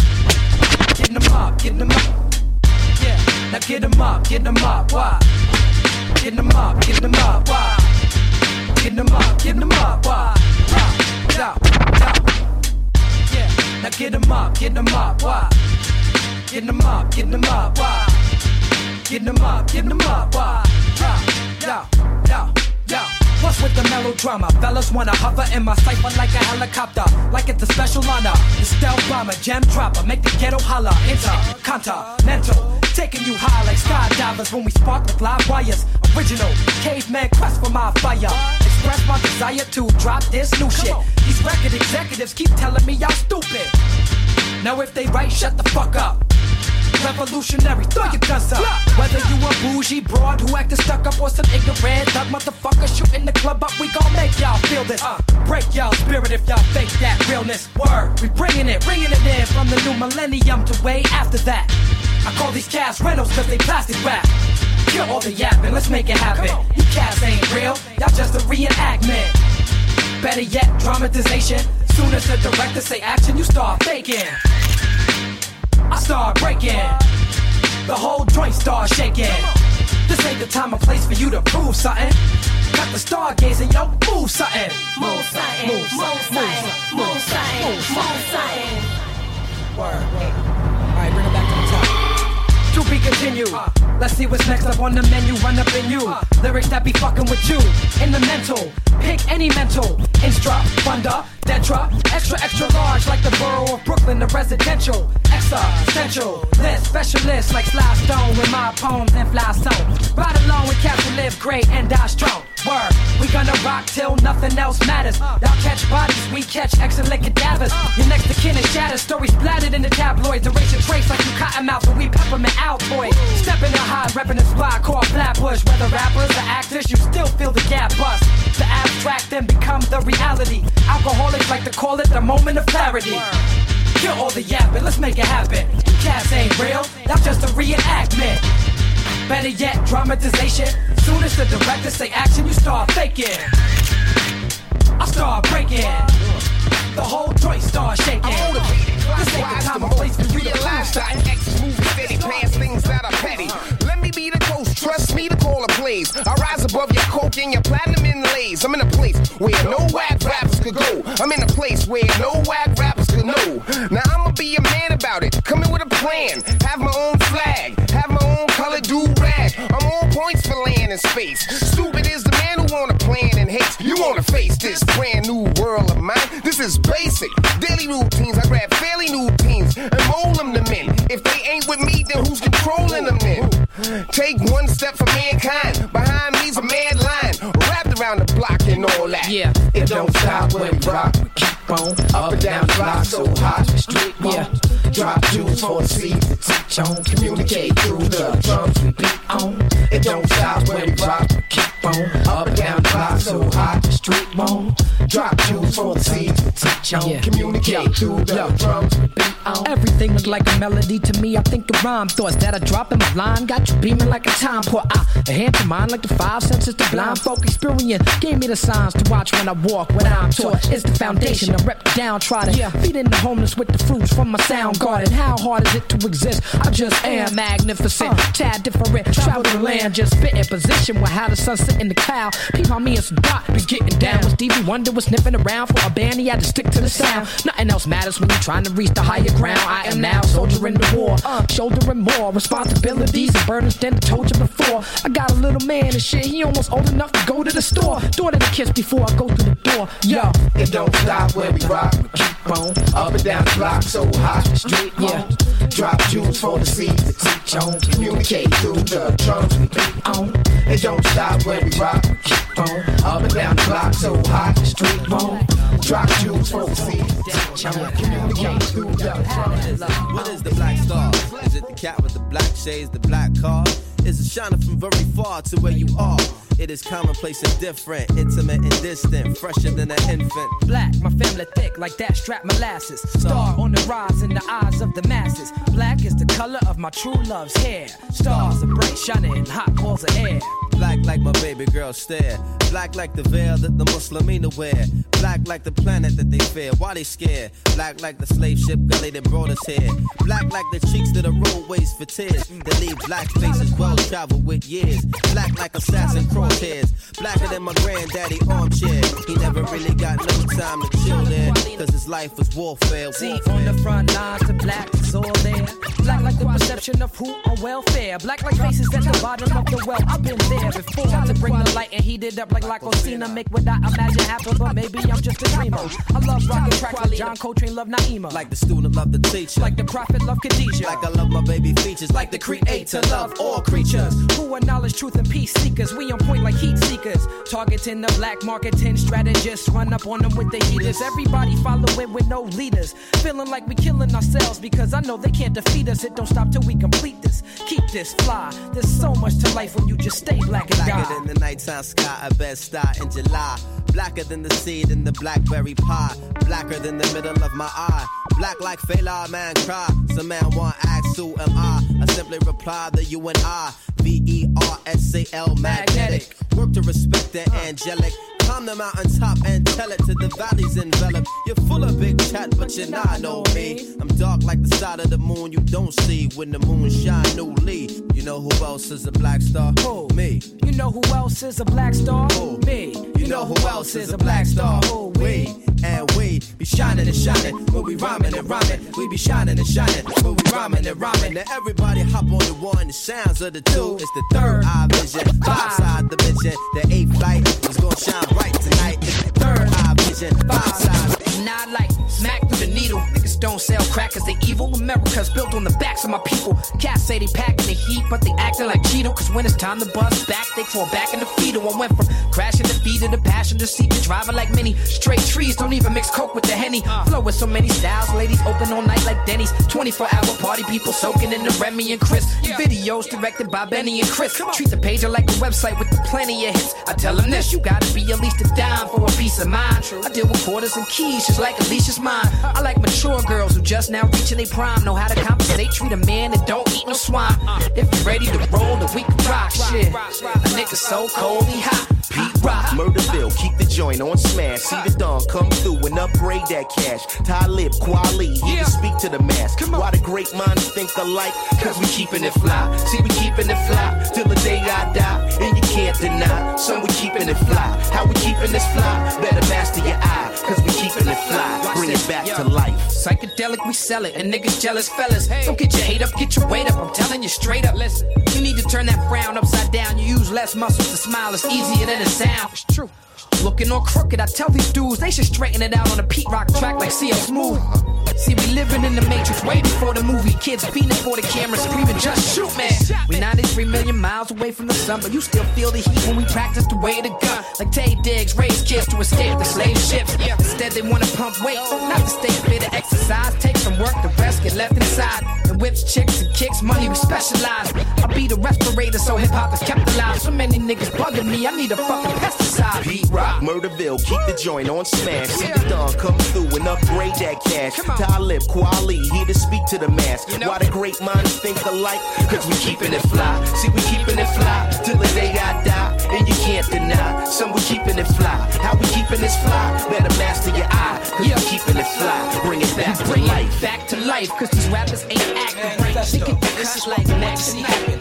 Getting them up, getting them up. Yeah, Now get 'em up, get 'em up, why? Get 'em up, get 'em up, why? Get 'em up, get 'em up, why? Yeah, now get 'em up, get 'em up, why? Get 'em up, get 'em up, why? Get 'em up, get 'em up, why? Yo, yo, yo. What's with the melodrama? Fellas wanna hover in my cipher like a helicopter, like it's a special honor. The stealth bomber, jam dropper, make the ghetto holler. Intercontinental, taking you high like skydivers when we spark with live wires. Original caveman quest for my fire. Express my desire to drop this new shit. These record executives keep telling me y'all stupid. Now if they right, shut the fuck up. Revolutionary, throw your guns up. Whether you a bougie broad who acting stuck up or some ignorant thug motherfucker shooting the club up, we gon' make y'all feel this. Uh, break y'all spirit if y'all fake that realness. Word, we bringing it, bringing it in from the new millennium to way after that. I call these cats rentals cause they plastic wrap. Kill all the yapping, let's make it happen. You cats ain't real, y'all just a reenactment. Better yet, dramatization. Soon as the director say action, you start faking. I start breaking. The whole joint starts shaking. This ain't the time or place for you to prove something. Got the stargazing, yo, move something. Move something, move move something, move something, move something. Word. Alright, bring it back to the top. To be continued. Uh. Let's see what's next up on the menu. Run up in you. Lyrics that be fucking with you. In the mental. Pick any mental. Instra, funda, detra. Extra, extra large like the borough of Brooklyn, the residential. Extra, central, List, specialist like Sly Stone with my poems and fly stone. Ride along with who live great and die strong. Word, we gonna rock till nothing else matters. Y'all catch bodies, we catch excellent cadavers. Your next to kin is shattered, stories splattered in the tabloids. Erase your trace like you cotton mouth, and we peppermint Altoid. Stepping the high, repping the spot called Flatbush. Whether rappers or actors, you still feel the gap bust. The abstract then become the reality. Alcoholics like to call it the moment of clarity. Kill all the yapping, let's make it happen. Cats ain't real, that's just a reenactment. Better yet, dramatization. Soon as the director say action, you start faking. I start breaking. The whole joint starts shaking. This ain't the time or place for you to realize that an ex movie steady plans things that are petty. Let me be the ghost, trust me to call a plays. I rise above your coke and your platinum inlays. I'm in a place where no whack rappers could go. I'm in a place where no whack rappers could know. Now I'ma be a man about it. Come in with a plan. Have my own points for land and space. Stupid is the man who wanna plan and hate. You wanna face this brand new world of mine. This is basic. Daily routines. I grab fairly new teens and mold them to men. If they ain't with me, then who's controlling them then? Take one step for mankind. Behind me's a mad line. Wrapped around the block and all that. Yeah, it don't stop when we rock. We keep on up and down the block so hot. Street yeah. Drop jewels for the seeds to teach on. Communicate through the drums we beat on. It don't stop when we rock. Keep on up and down the block so hot. Street moan. Drop jewels for the seeds to teach on. Communicate through the drums we beat on. Everything look like a melody to me. I think the rhyme thoughts that I drop in my line got you beaming like a time pour. I a hand to mine like the five senses. The blind folk experience gave me the signs to watch when I walk. When I'm taught, it's the foundation. I rep the downtrodden. Feeding the homeless with the fruits from my sound garden. How hard is it to exist? I just am magnificent, tad different. Travel the land, just spit in position with how the sun sit in the cloud. Peep on me and some dot, be getting down. When Stevie Wonder was sniffing around for a band, he had to stick to the sound. Nothing else matters when you're trying to reach the higher ground. I am now soldiering the war, uh, shouldering more responsibilities and burdens than I told you before. I got a little man and shit, he almost old enough to go to the store. Daughter to kiss before I go through the door. Yo, It don't stop when we rock. We keep on up and down the block so hot. Street yeah. Drop jewels for the seeds to teach on. Communicate through the drums we beat on. It don't stop when we rock. We keep on up and down the block so hot. Street moan. Drop jewels for the seeds to teach on. Communicate through the drums. What is the black star? Is it the cat with the black shades, the black car? Is it shining from very far to where you are? It is commonplace and different, intimate and distant, fresher than an infant. Black, my family thick like that strap molasses. Star on the rise in the eyes of the masses. Black is the color of my true love's hair. Stars are bright, shining, hot balls of air. Black like my baby girl stare. Black like the veil that the Muslimina wear. Black like the planet that they fear. Why they scared? Black like the slave ship gully that brought us here. Black like the cheeks that the roadways for tears. That leave black faces well traveled with years. Black like assassin crosshairs. Blacker than my granddaddy armchair. He never really got no time to chill there. Cause his life was warfare. See, on the front lines, the black is all there. Black like the perception of who on welfare. Black like faces at the bottom of the well. I've been there before. To bring the light and heat it up like Lacosina. Make what I imagine happen, but maybe I'm just a dreamer. I love rockin' tracks like John Coltrane love Naima. Like the student love the teacher. Like the prophet love Khadijah. Like I love my baby features. Like the creator love all creatures. Who are knowledge, truth and peace seekers. We on point like heat seekers. Targeting the black marketing strategists. Run up on them with the heaters. Everybody following with no leaders. Feeling like we killing ourselves because I know they can't defeat us. It don't stop till we complete this. Keep this fly. There's so much to life when you just stay black and Blacker than the nighttime sky, a bed star in July. Blacker than the seed in the blackberry pie. Blacker than the middle of my eye. Black like Fela, man cry. Some man want ask who am I? I simply reply that you and I. V E R S A L magnetic. Work to respect the angelic. Climb the mountaintop and tell it to the valleys enveloped. You're full of big chat, but you're not know me. I'm dark like the side of the moon you don't see when the moon shine newly. You know who else is a black star? Who? Me. You know who else is a black star? Who? Me. You know who else is a black star? Who? We and we be shining and shining when we rhyming and rhyming. We be shining and shining when we rhyming and rhyming. Now everybody hop on the one. The sounds of the two. It's the third eye vision. Five side dimension. The eighth flight is gonna shine bright tonight. It's the third eye vision. Five side. Not like don't sell crack cause they evil. America's built on the backs of my people. Cats say they packing the heat, but they acting like Cheeto. Cause when it's time to bust back, they fall back in the fetal. I went from crashing the feet to the passenger seat to driving like many straight trees. Don't even mix coke with the henny. Flow with so many styles. Ladies open all night like Denny's. 24 hour party people soaking in the Remy and Chris. Videos directed by Benny and Chris. Treat the page like a website with plenty of hits. I tell them this, you gotta be at least a dime for a piece of mind. I deal with quarters and keys just like Alicia's mine. I like mature girls who just now reaching their prime. Know how to compensate, treat a man that don't eat no swine. If you ready to roll, then we can rock shit. A nigga so cold, he hot. Pete Rock, Murderville, keep the joint on smash. See the dawn come through and upgrade that cash. Talib, Kweli, here to speak to the mass. Why the great minds think alike? Cause we keeping it fly. See, we keeping it fly till the day I die. And you can't deny, son, we keeping it fly. How we keeping this fly? Better master your eye, cause we keeping it fly. Bring it back to life. Psychedelic, we sell it, and niggas jealous fellas. Don't get your hate up, get your weight up. I'm telling you straight up. Listen, you need to turn that frown upside down. You use less muscles to smile. It's easier than it sounds. It's true. Looking all crooked, I tell these dudes they should straighten it out on a Pete Rock track like CL Smooth. See, we living in the Matrix way before the movie. Kids fiending for the camera, screaming, just shoot, man. We 93 million miles away from the sun, but you still feel the heat when we practice the way of the gun. Like Taye Diggs raised kids to escape the slave ships. Instead, they wanna pump weight, not to stay fit or exercise. Take some work, the rest get left inside. And whips, chicks, and kicks, money we specialize. I be the respirator, so hip hop is kept alive. So many niggas bugging me, I need a fucking pesticide. Pete Rock, Murderville, keep the joint on smash. See the dawn come through and upgrade that cash. Talib, Kweli, here to speak to the mass. Why the great minds think alike? Cause we keeping it fly. See, we keeping it fly till the day I die. And you can't deny, some we keeping it fly. How we keeping this fly? Better master your eye. Cause we keeping it fly. Bring it back to Bring life. back to life, cause these rappers ain't acting right. They get This is like happen.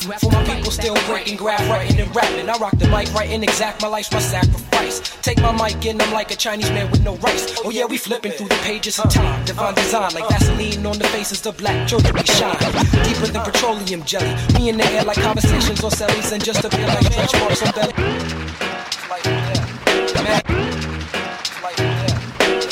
People still breaking, graph writing and rapping. I rock the mic, writing exact. My life's my sacrifice. Take my mic and I'm like a Chinese man with no rice. Oh yeah, we flipping through the pages of time. Divine design like Vaseline on the faces of black children. We shine deeper than petroleum jelly. Me in the air like conversations on cellies and just appear like stretch marks on belly.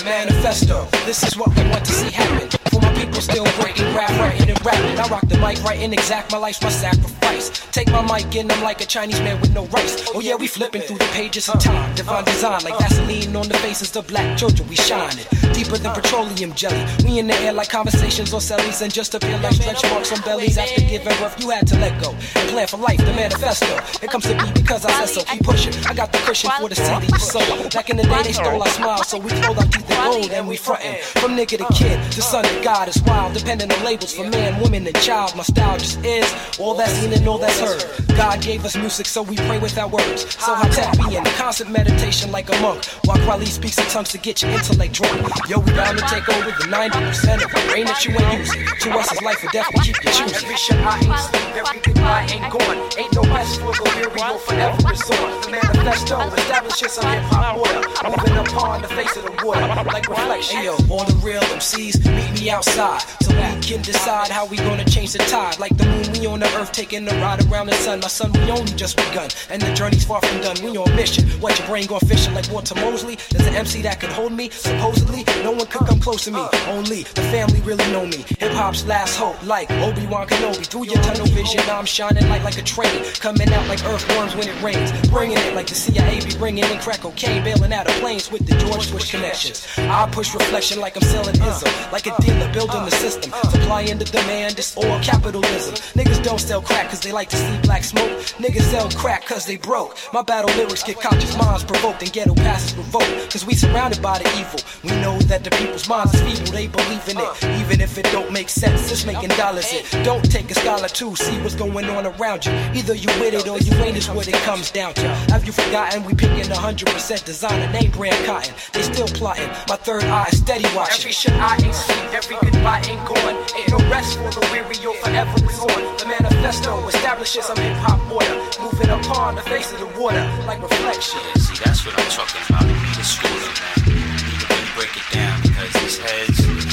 Manifesto. This is what we want to see happen. People still breaking, rap, writing and rapping. I rock the mic, writing exact. My life's my sacrifice. Take my mic and I'm like a Chinese man with no rice. Oh yeah, we flipping through the pages of time. Divine design like Vaseline on the faces of black children. We shining deeper than petroleum jelly. We in the air like conversations on cellies and just appear like stretch marks on bellies. After giving birth, you had to let go and plan for life, the manifesto. It comes to me because I said so. Keep pushing. I got the cushion for the city you sold. Back in the day, they stole our smiles, so we clothed our teeth and gold and we frontin'. From nigga to kid, the son of God is wild, depending on labels for man, woman, and child. My style just is all that's seen and all that's heard. God gave us music, so we pray with our words. So I tap me in constant meditation like a monk. While Kweli speaks in tongues to get your intellect drunk. Yo, we bound to take over the 90% of the brain that you ain't using. To us, it's life or death, we keep you choosing. Every shit I ain't sleep, every goodbye ain't gone. Ain't no rest for the weary, will forever resort. The manifesto establishes some hip hop order. Moving upon the face of the water, like reflection. Yo, all the real MCs, meet me outside. So we can decide how we gonna change the tide. Like the moon, we on the earth, taking a ride around the sun. My son, we only just begun. And the journey's far from done. We on mission. What your brain going fishing like Walter Mosley? There's an MC that can hold me. Supposedly, no one could come close to me. Only the family really know me. Hip hop's last hope, like Obi Wan Kenobi. Through your tunnel vision, I'm shining light like a train. Coming out like earthworms when it rains. Bringing it like the CIA be bringing in crack cocaine. Bailing out of planes with the George Bush connections. I push reflection like I'm selling ism. Like a dealer building the system. Supply and the demand, it's all capitalism. Niggas don't sell crack cause they like to see black smoke. Niggas sell crack cause they broke. My battle lyrics get conscious minds provoked and ghetto passes revoked. Cause we surrounded by the evil. We know that the people's minds is feeble, they believe in it. Even if it don't make sense, it's making dollars it. Don't take a scholar to see what's going on around you. Either you with it or you ain't is what it comes down to. Have you forgotten we picking 100% designer name brand cotton? They still plotting. My third eye is steady watching. Every shit I ain't seen, every goodbye ain't gone. Ain't no rest for the weary, you'll forever on. The manifesto establishes some hip hop order. Moving upon the face of the water like reflection. See, that's what I'm talking about. We need school man. To really break it down because these heads,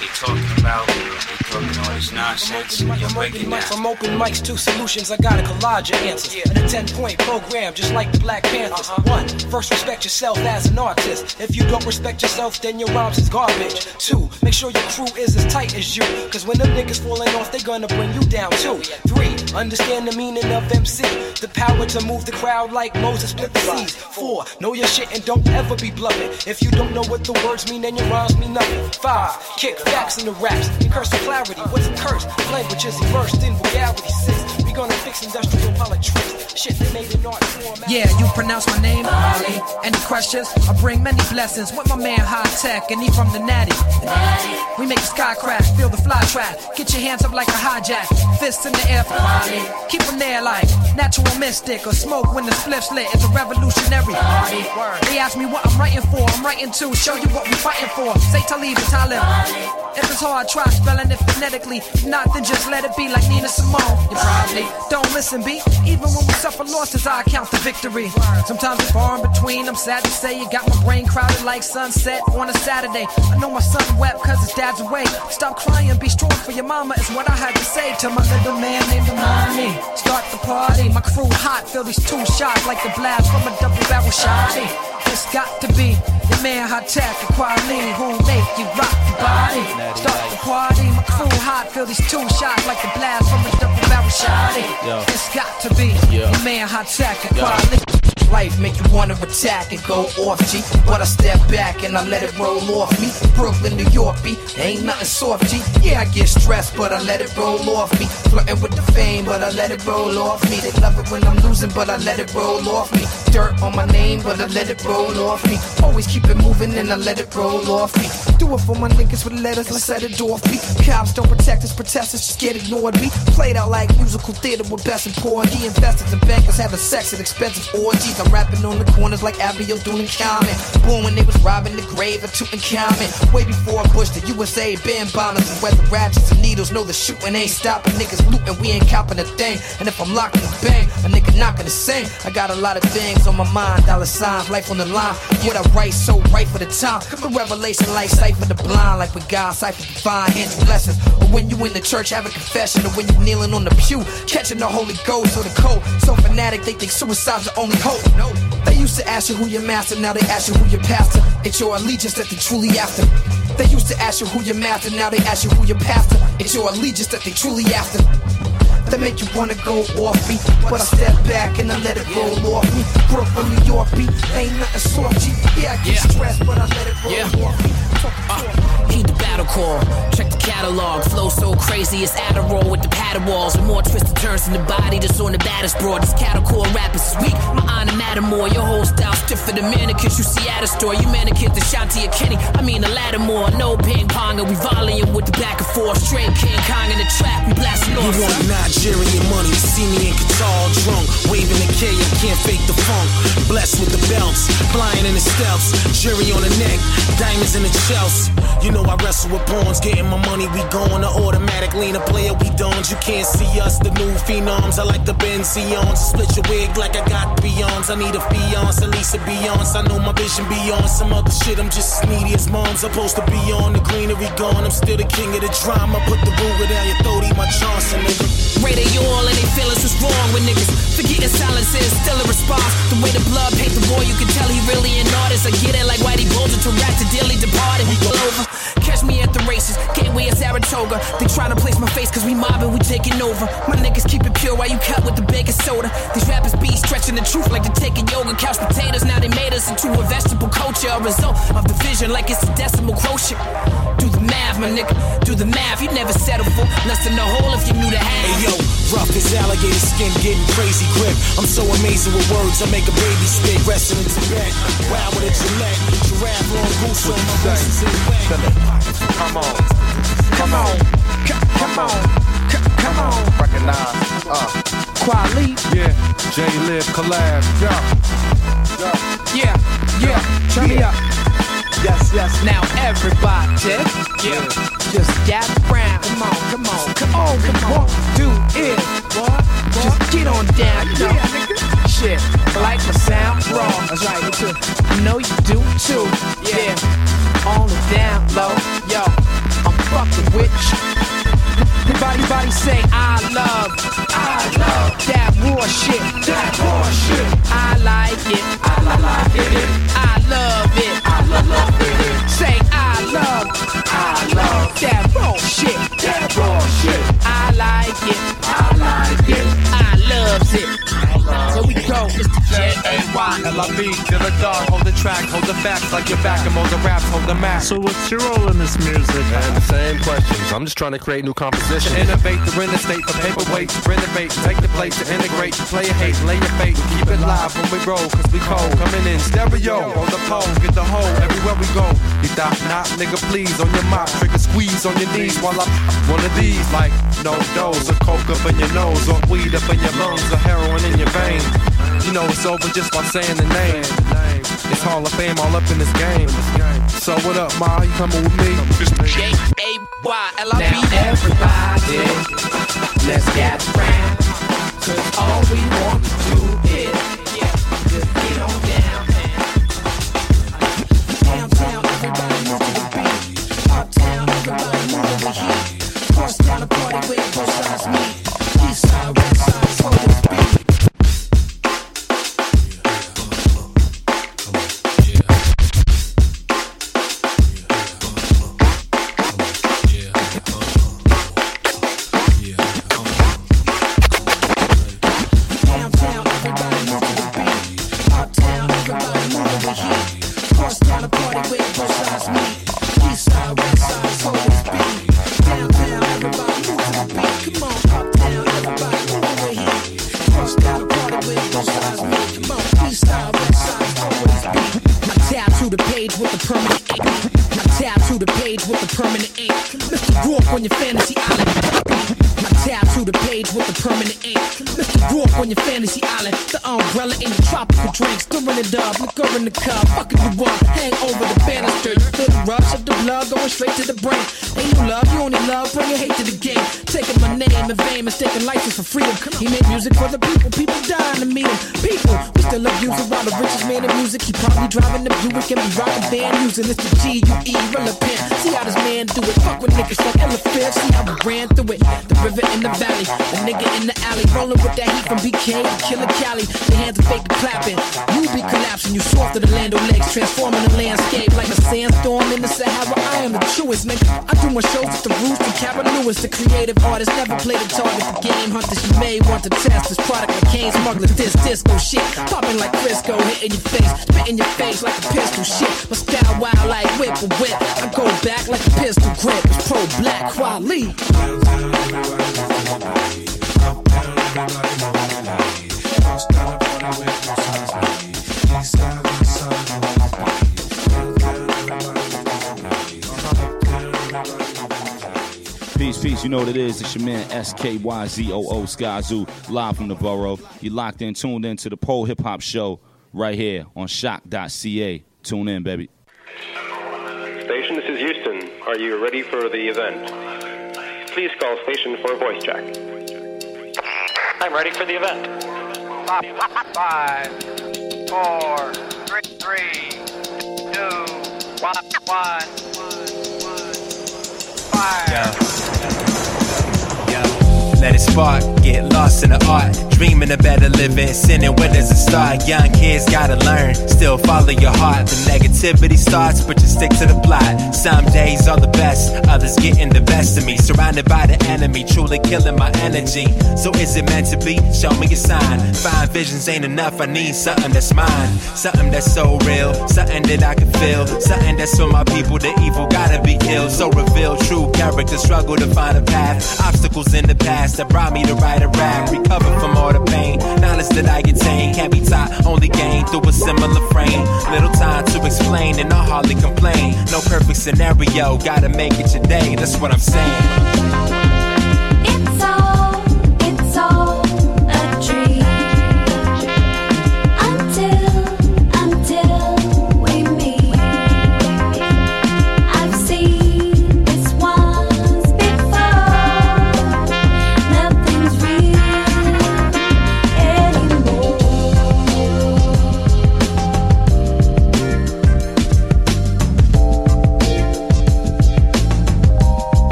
they don't know what they talking about. They talking all this nonsense. From You're open breaking down. from open mics to solutions, I got a collage of answers. And a 10 point program, just like the Black Panthers. Uh-huh. One, first respect yourself as an artist. If you don't respect yourself, then your rhymes is garbage. Two, make sure your crew is as tight as you. Cause when them niggas falling off, they gonna bring you down too. Three, understand the meaning of MC. The power to move the crowd like Moses split the seas. Four, know your shit and don't ever be bluffing. If you don't know what the words mean, then your rhymes mean nothing. Five, kick facts in the raps. And curse the clarity. What's a curse? Language is immersed in vulgarity. Six, we gonna fix industrial politics. Shit they made in art form. Yeah, you pronounce my name, Ali. Any questions? I bring many blessings with my man High Tech, and he from the Natty. We make the sky crack, feel the fly track. Get your hands up like a hijack, fists in the air for Ali. Keep them there like natural mystic or smoke when the spliff's lit. It's a revolutionary. They ask me what I'm writing for. I'm writing to show you what we're fighting for. Say Talib and Talib. If it's hard, try spelling it phonetically. If not, then just let it be like Nina Simone. You probably don't listen, B. Even when we suffer losses, I count the victory. Sometimes it's far in between. I'm sad to say you got my brain crowded like sunset on a Saturday. I know my son wept cause his dad's away. Stop crying, be strong for your mama is what I had to say to my little man named Amani. Start the party, my crew hot, feel these two shots like the blast from a double barrel shotty. It's got to be the man Hi-Tek, the quality who make you rock the body. Start the party, my crew hot, feel these two shots like the blast from a double barrel shotty. Yo. It's got to be the man Hi-Tek, Yo. quality. Life make you wanna attack and go off, G. But I step back and I let it roll off me. Brooklyn, New York, B. Ain't nothing soft, G. Yeah, I get stressed, but I let it roll off me. Flirting with the fame, but I let it roll off me. They love it when I'm losing, but I let it roll off me. Dirt on my name, but I let it roll off me. Always keep it moving and I let it roll off me. Do it for my niggas with letters, let's set it off me. Cops don't protect us, protesters just get ignored. Me played out like musical theater with best and poor. The investors and bankers having sex at expensive orgies. I'm rapping on the corners like Abiel doing Common. Born when they was robbing the grave of Tutankhamun. Way before Bush, the USA banned bombers and weather ratchets and needles. Know the shooting ain't stopping. Niggas looting, we ain't copping a thing. And if I'm locking the bang, a nigga not gonna sing. I got a lot of things on my mind, dollar signs, life on the line. What I write so right for the time. The revelation like sight for the blind, like with God, cipher divine, hands blessings. Or when you in the church have a confession, or when you kneeling on the pew, catching the Holy Ghost or the cold. So fanatic, they think suicide's the only hope. No, they used to ask you who your master, now they ask you who your pastor. It's your allegiance that they truly after. They used to ask you who your master, now they ask you who your pastor. It's your allegiance that they truly after. That make you wanna go off me. But I step back and I let it roll off me. Brooklyn, New York beat, ain't nothing soft. G. Yeah, I get stressed, but I let it roll Yeah. off me. Uh, heed the battle call. Check the catalog. Flow so crazy, it's Adderall with the paddle walls. And more twisted turns in the body just on the baddest broad. This cattle core rappers is weak. My honor matter more. Your whole style stiff for the manicures you see at a store. You manicure the Shanti or Kenny. I mean, the Lattimore. No ping pong, and we volume with the back and forth. Straight King Kong in the trap, We blasting You off. want Nigerian money, see me in Qatar drunk, waving the K, I can't fake the funk. Blessed with the belts, flying in the stealths, jury on the neck, diamonds in the shells. You know I wrestle with pawns, getting my money, we going to automatic lean a player, we don't. You can't see us, the new phenoms. I like the Benzions, split your wig like I got three. I need a fiance, at least a Beyonce. I know my vision beyond some other shit. I'm just as needy as moms. Supposed to be on the greenery gone. I'm still the king of the drama. Put the Ruger down your throat, eat my Johnson, nigga. Ray they all and they feelings what's wrong with niggas. forget Forgetting silence is still a response. The way the blood paint the boy, you can tell he really an artist. I get it like Whitey Bulger to rap to dearly departed. We go over. Catch me at the races, gateway of Saratoga. They tryna place my face cause we mobbing, we taking over. My niggas keep it pure while you cut with the baking soda. These rappers be stretching the truth like they're taking yoga. Couch potatoes, now they made us into a vegetable culture. A result of the vision like it's a decimal quotient. Do the math, my nigga, do the math. You never settle for less than the whole if you knew the half. Hey yo, rough as alligator skin, getting crazy grip. I'm so amazing with words, I make a baby spit. Resting in Tibet, wow with a Gillette. Giraffe, long goose on my voice is in wet. Come on. Come on. Come on. Come on. Recognize. Uh. Kweli. Yeah. J Live collab. Yeah. Yeah, yeah, turn me up. Yes, yes. Now everybody, yeah, just gather round. Come on, come on, come on, come on. Do it, what? Just get on down, you know. Shit, like my sound raw. That's right, me too. I know you do too. Yeah, on the down low, yo, I'm fucking with you. Everybody, body say I love, I love that raw shit, that raw shit. I like it, I like it, I love it, I love it. Say I love, I love that raw shit, that raw shit. I like it, I like it, I loves it. Here we go, Mr. J A Y. L-I-B, to the dog, hold the track, hold the facts like your back, and hold the raps, hold the map. So what's your role in this music? Man, the same questions. I'm just trying to create new compositions. To innovate the real estate for paperweight, to renovate, take the place to integrate, to play your hate, lay your fate, keep it live when we roll, cause we cold. Coming in stereo, on the pole, get the hole everywhere we go. You thought not, nigga, please, on your mop, trigger squeeze on your knees while I'm one of these, like no dose, or coke up in your nose, or weed up in your lungs, or heroin in your veins. You know it's over just by saying the name. It's Hall of Fame all up in this game. So what up, Ma? You coming with me? J A Y L I B. Now everybody, let's get round. Cause all we want to do is drinks. Stirring it up, liquor in the cup. Fucking you up, hang over the banister. You feel the rush of the blood going straight to the brain. Ain't you love, you only love, bring your hate to the game. Taking my name in vain, mistaking license for freedom. He made music for the people, people dying to meet him. People, we still abuse him while the richest man in music. He probably driving the Buick and be rocking band using this the G U E relevant. See how this man do it. Fuck with niggas like elephants. See how we ran through it. The river in the valley, the nigga in the alley, rolling with that heat from BK Killer Cali. The hands are fake clapping. You be collapsing. You soft to the land of legs, transforming the landscape like a sandstorm in the Sahara. I am the truest, nigga. I do my shows at the Roost and Cabin Lewis. The creative artist never played a target. The game hunters you may want to test this product Kane smugglers. This disco shit, popping like Crisco, hitting your face, spitting your face like a pistol shit. My style wild like whip a whip. I go back like a pistol grip. It's pro black quality. Peace, peace. You know what it is. It's your man SKYZOO Skyzoo, live from the borough. You locked in, tuned in to the Pole Hip Hop Show right here on choq.ca. Tune in, baby. Station, this is Houston. Are you ready for the event? Please call station for a voice check. I'm ready for the event. Five, four, three, three, two, one, one, five. Let it spark, get lost in the art. Dreaming of better living, sinning where does it start? Young kids gotta learn, still follow your heart. The negativity starts, but you stick to the plot. Some days are the best, others getting the best of me. Surrounded by the enemy, truly killing my energy. So is it meant to be? Show me a sign. Five visions ain't enough, I need something that's mine. Something that's so real, something that I can feel. Something that's for my people, the evil gotta be killed. So reveal true character, struggle to find a path. Obstacles in the past that brought me to write a rap. Recover from all the pain, knowledge that I attain can't be taught, only gained through a similar frame. Little time to explain, and I hardly complain. No perfect scenario, gotta make it today. That's what I'm saying.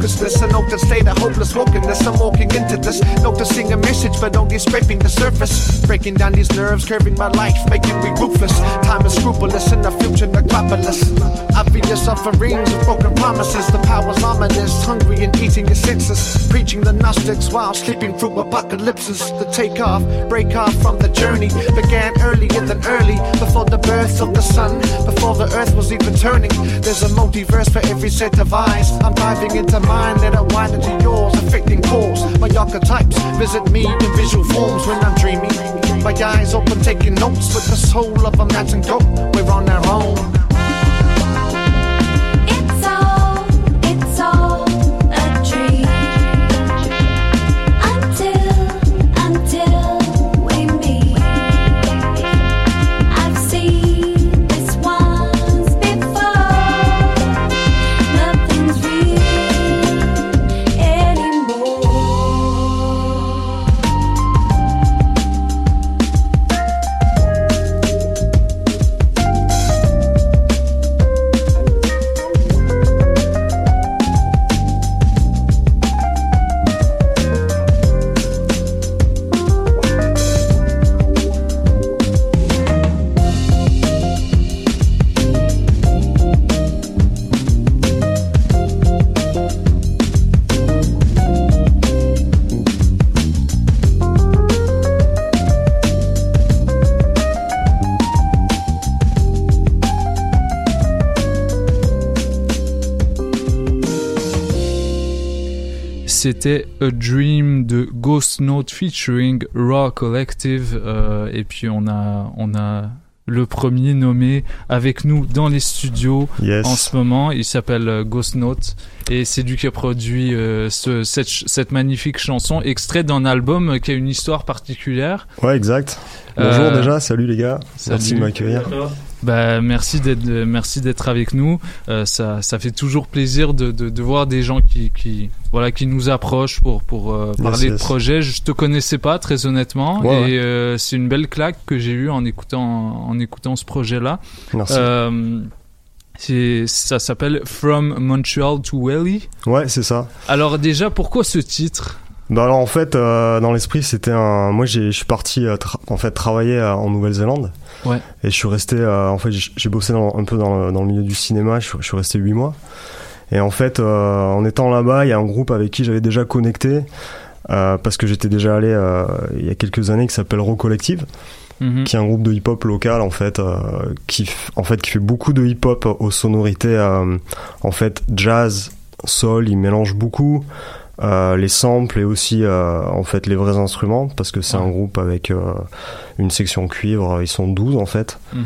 Focusedness. I note the state of hopeless wokenness. I'm walking into this, noticing a message, but only scraping the surface. Breaking down these nerves, curving my life, making me ruthless. Time is scrupulous, and the future necropolis. Obvious offerings of broken promises. The power's ominous, hungry and eating your senses. Preaching the Gnostics while sleeping through apocalypses. The takeoff, break off from the journey began earlier than early, before the birth of the sun, before the earth was even turning. There's a multiverse for every set of eyes. I'm diving into mine, let it wind into yours, affecting cause. My archetypes visit me in visual forms when I'm dreaming. My eyes open, taking notes with the soul of a mountain goat. We're on our own. C'était A Dream de Ghost Note featuring Raw Collective. euh, et puis on a, on a le premier nommé avec nous dans les studios Yes. en ce moment. Il s'appelle euh, Ghost Note et c'est lui qui a produit euh, ce- cette, cette magnifique chanson, extrait d'un album qui a une histoire particulière. Ouais, exact. Bonjour Euh, déjà, salut les gars. Merci salut. de m'accueillir. Bah, merci d'être merci d'être avec nous. Euh, ça, ça fait toujours plaisir de, de, de voir des gens qui, qui voilà qui nous approchent pour pour euh, Yes, parler de projet. Je te connaissais pas très honnêtement Ouais, et ouais. euh, c'est une belle claque que j'ai eue en écoutant en écoutant ce projet là. Merci. ça s'appelle From Montreal to Welly. Ouais, c'est ça. Alors déjà pourquoi ce titre? Bah alors en fait, euh, dans l'esprit, c'était un. Moi, j'ai- je suis parti euh, en fait travailler euh, en Nouvelle-Zélande. Ouais. Et je suis resté. euh, en fait, j'ai bossé dans- un peu dans le, dans le milieu du cinéma. Je, suis- je suis resté huit mois. Et en fait, euh, en étant là-bas, il y a un groupe avec qui j'avais déjà connecté. euh, parce que j'étais déjà allé il y a quelques années qui s'appelle Raw Collective Mhm. qui est un groupe de hip-hop local en fait euh, qui en fait qui fait beaucoup de hip-hop aux sonorités euh, en fait jazz soul il mélange beaucoup euh, les samples et aussi euh, en fait les vrais instruments parce que c'est un groupe avec euh, une section cuivre. Ils sont 12 en fait. Mhm.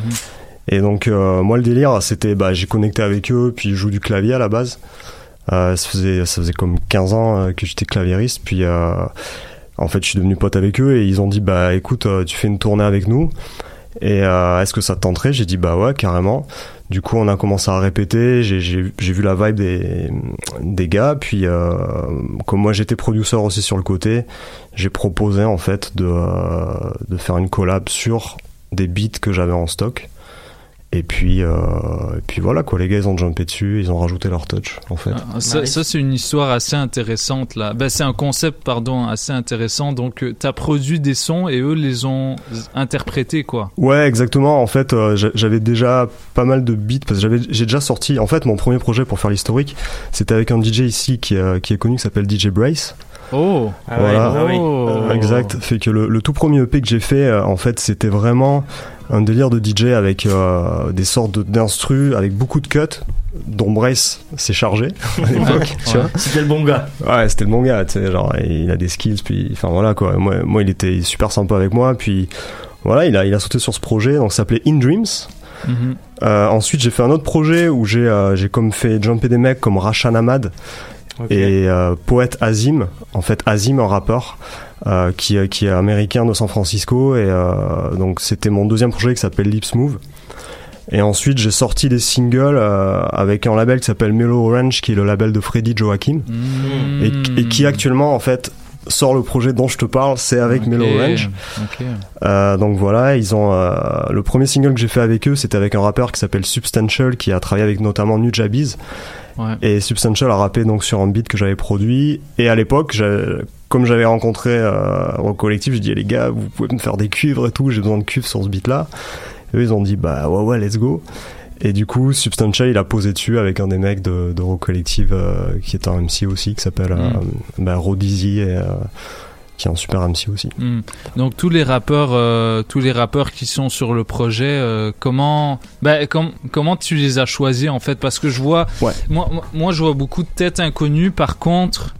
et donc moi le délire c'était bah j'ai connecté avec eux puis je joue du clavier à la base. Ça faisait ça faisait comme 15 ans que j'étais claviériste puis en fait je suis devenu pote avec eux et ils ont dit bah écoute tu fais une tournée avec nous et euh, est-ce que ça te tenterait? J'ai dit bah ouais carrément. Du coup on a commencé à répéter. J'ai vu la vibe des des gars. Puis euh, comme moi j'étais producteur aussi sur le côté j'ai proposé en fait de euh, de faire une collab sur des beats que j'avais en stock et puis euh, et puis voilà quoi les gars ils ont jumpé dessus ils ont rajouté leur touch en fait Ah, Ça, ça, c'est une histoire assez intéressante là. Ben, c'est un concept pardon assez intéressant. Donc tu as produit des sons et eux les ont interprétés quoi. Ouais, exactement. En fait, euh, j'a- j'avais déjà pas mal de beats parce que j'avais, j'ai déjà sorti. En fait, mon premier projet pour faire l'historique, c'était avec un DJ ici qui, euh, qui est connu, qui s'appelle DJ Brace. Oh. voilà. Oh. Euh, exact. Fait que le, le tout premier EP que j'ai fait, euh, en fait, c'était vraiment un délire de DJ avec euh, des sortes d'instrus, avec beaucoup de cuts, dont Brace s'est chargé à l'époque. C'était le bon gars. Ouais, c'était le bon gars, tu sais, genre, il a des skills, puis, enfin voilà quoi. Moi, moi, il était super sympa avec moi, puis voilà, il a, il a sauté sur ce projet, donc ça s'appelait In Dreams. Mhm. Euh, ensuite, j'ai fait un autre projet où j'ai euh, comme fait jumper des mecs comme Rashan Ahmad et euh, poète Azim. En fait, Azim, un rappeur euh, qui, qui est américain de San Francisco. Et euh, donc, c'était mon deuxième projet qui s'appelle Lips Move. Et ensuite, j'ai sorti des singles euh, avec un label qui s'appelle Mellow Orange, qui est le label de Freddy Joachim, et, et qui actuellement, en fait, sort le projet dont je te parle, c'est avec Ok, Mellow Orange. ok. Euh, donc voilà, ils ont euh, le premier single que j'ai fait avec eux, c'était avec un rappeur qui s'appelle Substantial, qui a travaillé avec notamment Nujabiz. Ouais. Et Substantial a rappé donc sur un beat que j'avais produit. Et à l'époque, comme j'avais rencontré euh, au collectif, je dis les gars, vous pouvez me faire des cuivres et tout, j'ai besoin de cuivres sur ce beat-là. Et eux, ils ont dit bah ouais ouais, let's go. Et du coup, Substantial, il a posé dessus avec un des mecs de, de Rock Collective euh, qui est un MC aussi, qui s'appelle euh, bah, et, euh, qui est un super MC aussi. Hmm. Donc tous les rappeurs, euh, tous les rappeurs qui sont sur le projet, euh, comment, com- comment tu les as choisis en fait? Parce que je vois, moi, moi- moi, je vois beaucoup de têtes inconnues. Par contre,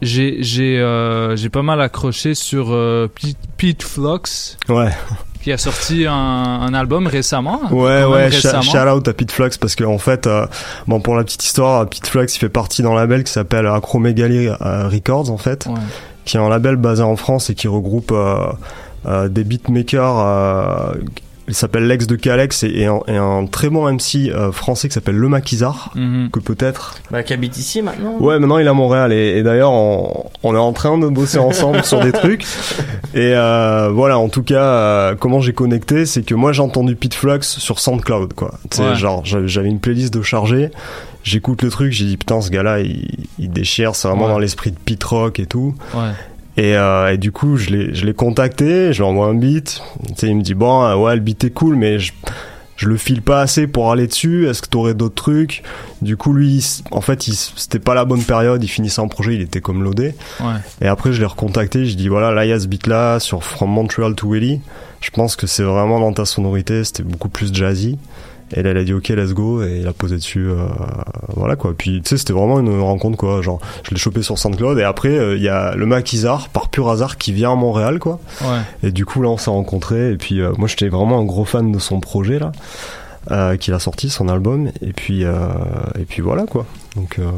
j'ai j'ai euh, j'ai pas mal accroché sur Pete, Pete Flux, Ouais. qui a sorti un, un album récemment. Ouais, même ouais, récemment. shout out à Pete Flux parce que en fait, euh, bon, pour la petite histoire, Pete Flux il fait partie d'un label qui s'appelle Acromegaly Records en fait, qui est un label basé en France et qui regroupe euh, euh, des beatmakers. Euh, il s'appelle Lex de Calex et, et un, et un très bon MC euh, français qui s'appelle Le Maquisard, Mhm. que peut-être Bah, qui habite ici maintenant. Ouais, maintenant il est à Montréal et, et d'ailleurs on, on est en train de bosser ensemble sur des trucs. Et euh, voilà, en tout cas, euh, comment j'ai connecté, c'est que moi j'ai entendu Pete Flux sur SoundCloud, quoi. Tu sais, Ouais. genre j'avais j'avais une playlist de chargé, j'écoute le truc, j'ai dit putain ce gars-là il, il déchire, c'est vraiment Ouais. dans l'esprit de Pete Rock et tout. Ouais. Et, euh, et du coup, je l'ai, contacté, je lui envoie un beat. Tu sais, il me dit bon, euh, ouais, le beat est cool, mais je, je le file pas assez pour aller dessus. Est-ce que t'aurais d'autres trucs? Du coup, lui, il en fait, c'était pas la bonne période. Il finissait un projet, il était comme loadé. Ouais. Et après, je l'ai recontacté. Je dis voilà, là, il y a ce beat là sur From Montreal to Willy. Je pense que c'est vraiment dans ta sonorité. C'était beaucoup plus jazzy. Et là, elle a dit ok, let's go. Et il a posé dessus. euh, voilà quoi. Puis tu sais, c'était vraiment une rencontre quoi. Genre, je l'ai chopé sur SoundCloud. Et après, euh, il y a le Maquisard, par pur hasard, qui vient à Montréal quoi. Ouais. Et du coup, là, on s'est rencontrés. Et puis, euh, moi, j'étais vraiment un gros fan de son projet là. Euh, qu'il a sorti son album et puis euh, et puis voilà quoi donc euh,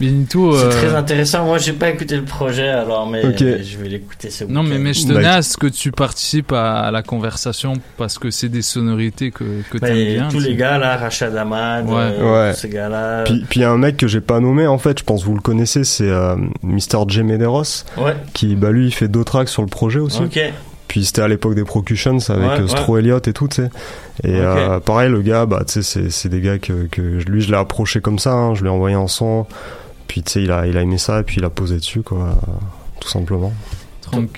Benito. C'est euh, très intéressant. Moi, j'ai pas écouté le projet, alors, mais je vais l'écouter ce Non, mais, je tenais à ce que tu participes à, à la conversation parce que c'est des sonorités que, que Mais t'aimes bien. tous les gars, là, Rachad Ahmad, Ouais. euh, Ouais. tous ces gars-là. Puis puis il y a un mec que j'ai pas nommé en fait, je pense que vous le connaissez, c'est euh, Mr. J Medeiros. Ouais. Qui bah lui il fait deux tracks sur le projet aussi. Ok. Puis c'était à l'époque des Procutions avec Ouais, euh, Stro Elliott et tout, tu sais. Et euh, pareil le gars, bah tu sais c'est c'est des gars que que lui je l'ai approché comme ça, hein, je lui ai envoyé un son. Puis tu sais il a il a aimé ça et puis il a posé dessus quoi, tout simplement.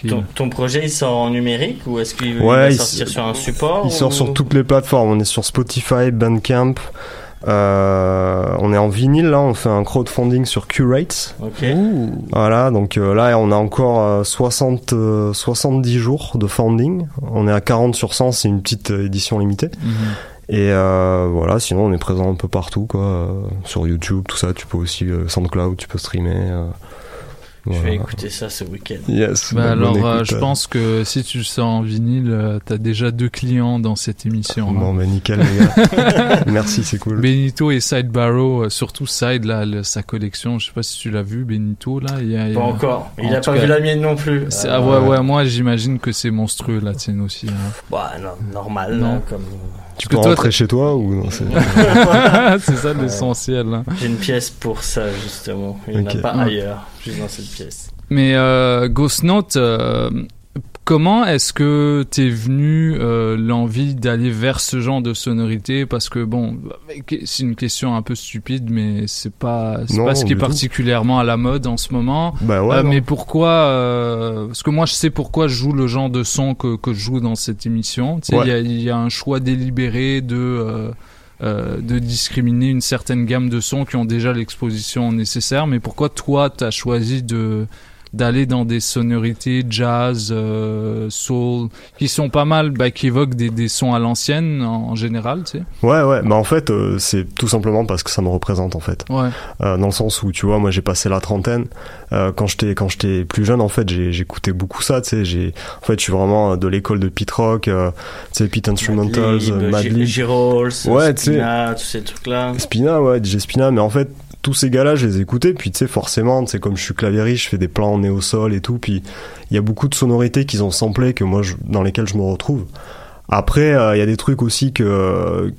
Ton, ton projet, il sort en numérique ou est-ce qu'il Ouais, va il sortir sur un support Il sort sur toutes les plateformes. On est sur Spotify, Bandcamp. euh, on est en vinyle là. On fait un crowdfunding sur Curate. Ok. Voilà. Donc euh, là, on a encore euh, 60, euh, 70 jours de funding. On est à 40 sur 100. C'est une petite euh, édition limitée. Et euh, voilà, sinon on est présent un peu partout, quoi. euh, sur YouTube, tout ça. Tu peux aussi euh, SoundCloud, tu peux streamer. euh, Je voilà. vais écouter ça ce week-end. Yes. Bah alors, euh, écoute, je pense que si tu le sors en vinyle, euh, t'as déjà deux clients dans cette émission. Bon, hein. bah nickel, les gars. Merci, c'est cool. Benito et Side Barrow, euh, surtout Side, là, le- sa collection. Je sais pas si tu l'as vu, Benito, là. Il y a, il y a- Pas encore. Il En a pas cas, vu la mienne non plus. c'est- Euh, ah ouais, ouais, moi j'imagine que c'est monstrueux, la tienne aussi. hein. Bah, non, normal, Non. là, comme. Tu peux toi, rentrer chez toi ou non c'est- ça l'essentiel. hein. J'ai une pièce pour ça, justement. Il n'y en a pas Ouais. ailleurs, juste dans cette pièce. Mais euh, Ghost Note, euh, comment est-ce que t'es venu euh, l'envie d'aller vers ce genre de sonorité? Parce que bon, c'est une question un peu stupide, mais c'est pas Non, pas ce qui est tout. particulièrement à la mode en ce moment. Bah ouais, Euh, mais pourquoi euh, Parce que moi, je sais pourquoi je joue le genre de son que, que je joue dans cette émission. Tu Ouais. il y, a, il y a un choix délibéré de euh, de discriminer une certaine gamme de sons qui ont déjà l'exposition nécessaire. Mais pourquoi toi, t'as choisi de d'aller dans des sonorités jazz, euh, soul, qui sont pas mal, bah, qui évoquent des, des sons à l'ancienne en, en général, tu sais. Ouais, ouais, bah en fait, euh, c'est tout simplement parce que ça me représente en fait. Ouais. Euh, dans le sens où, tu vois, moi j'ai passé la trentaine. Euh, quand j'étais quand j'étais plus jeune, en fait, j'ai- j'écoutais beaucoup ça, tu sais. J'ai, en fait, je suis vraiment de l'école de Pete Rock, euh, tu sais, Pete Instrumentals, Madlib, euh, G- Madlib. G-Rolls, Ouais, tu sais. Spina, tous ces trucs-là. Spina, ouais, DJ Spina, mais en fait, tous ces gars-là, je les écoutais, puis tu sais, forcément, sais, comme je suis claviériste, je fais des plans en néo-sol et tout, puis il y a beaucoup de sonorités qu'ils ont samplées que moi, je- dans lesquelles je me retrouve. Après, euh, il y a des trucs aussi que,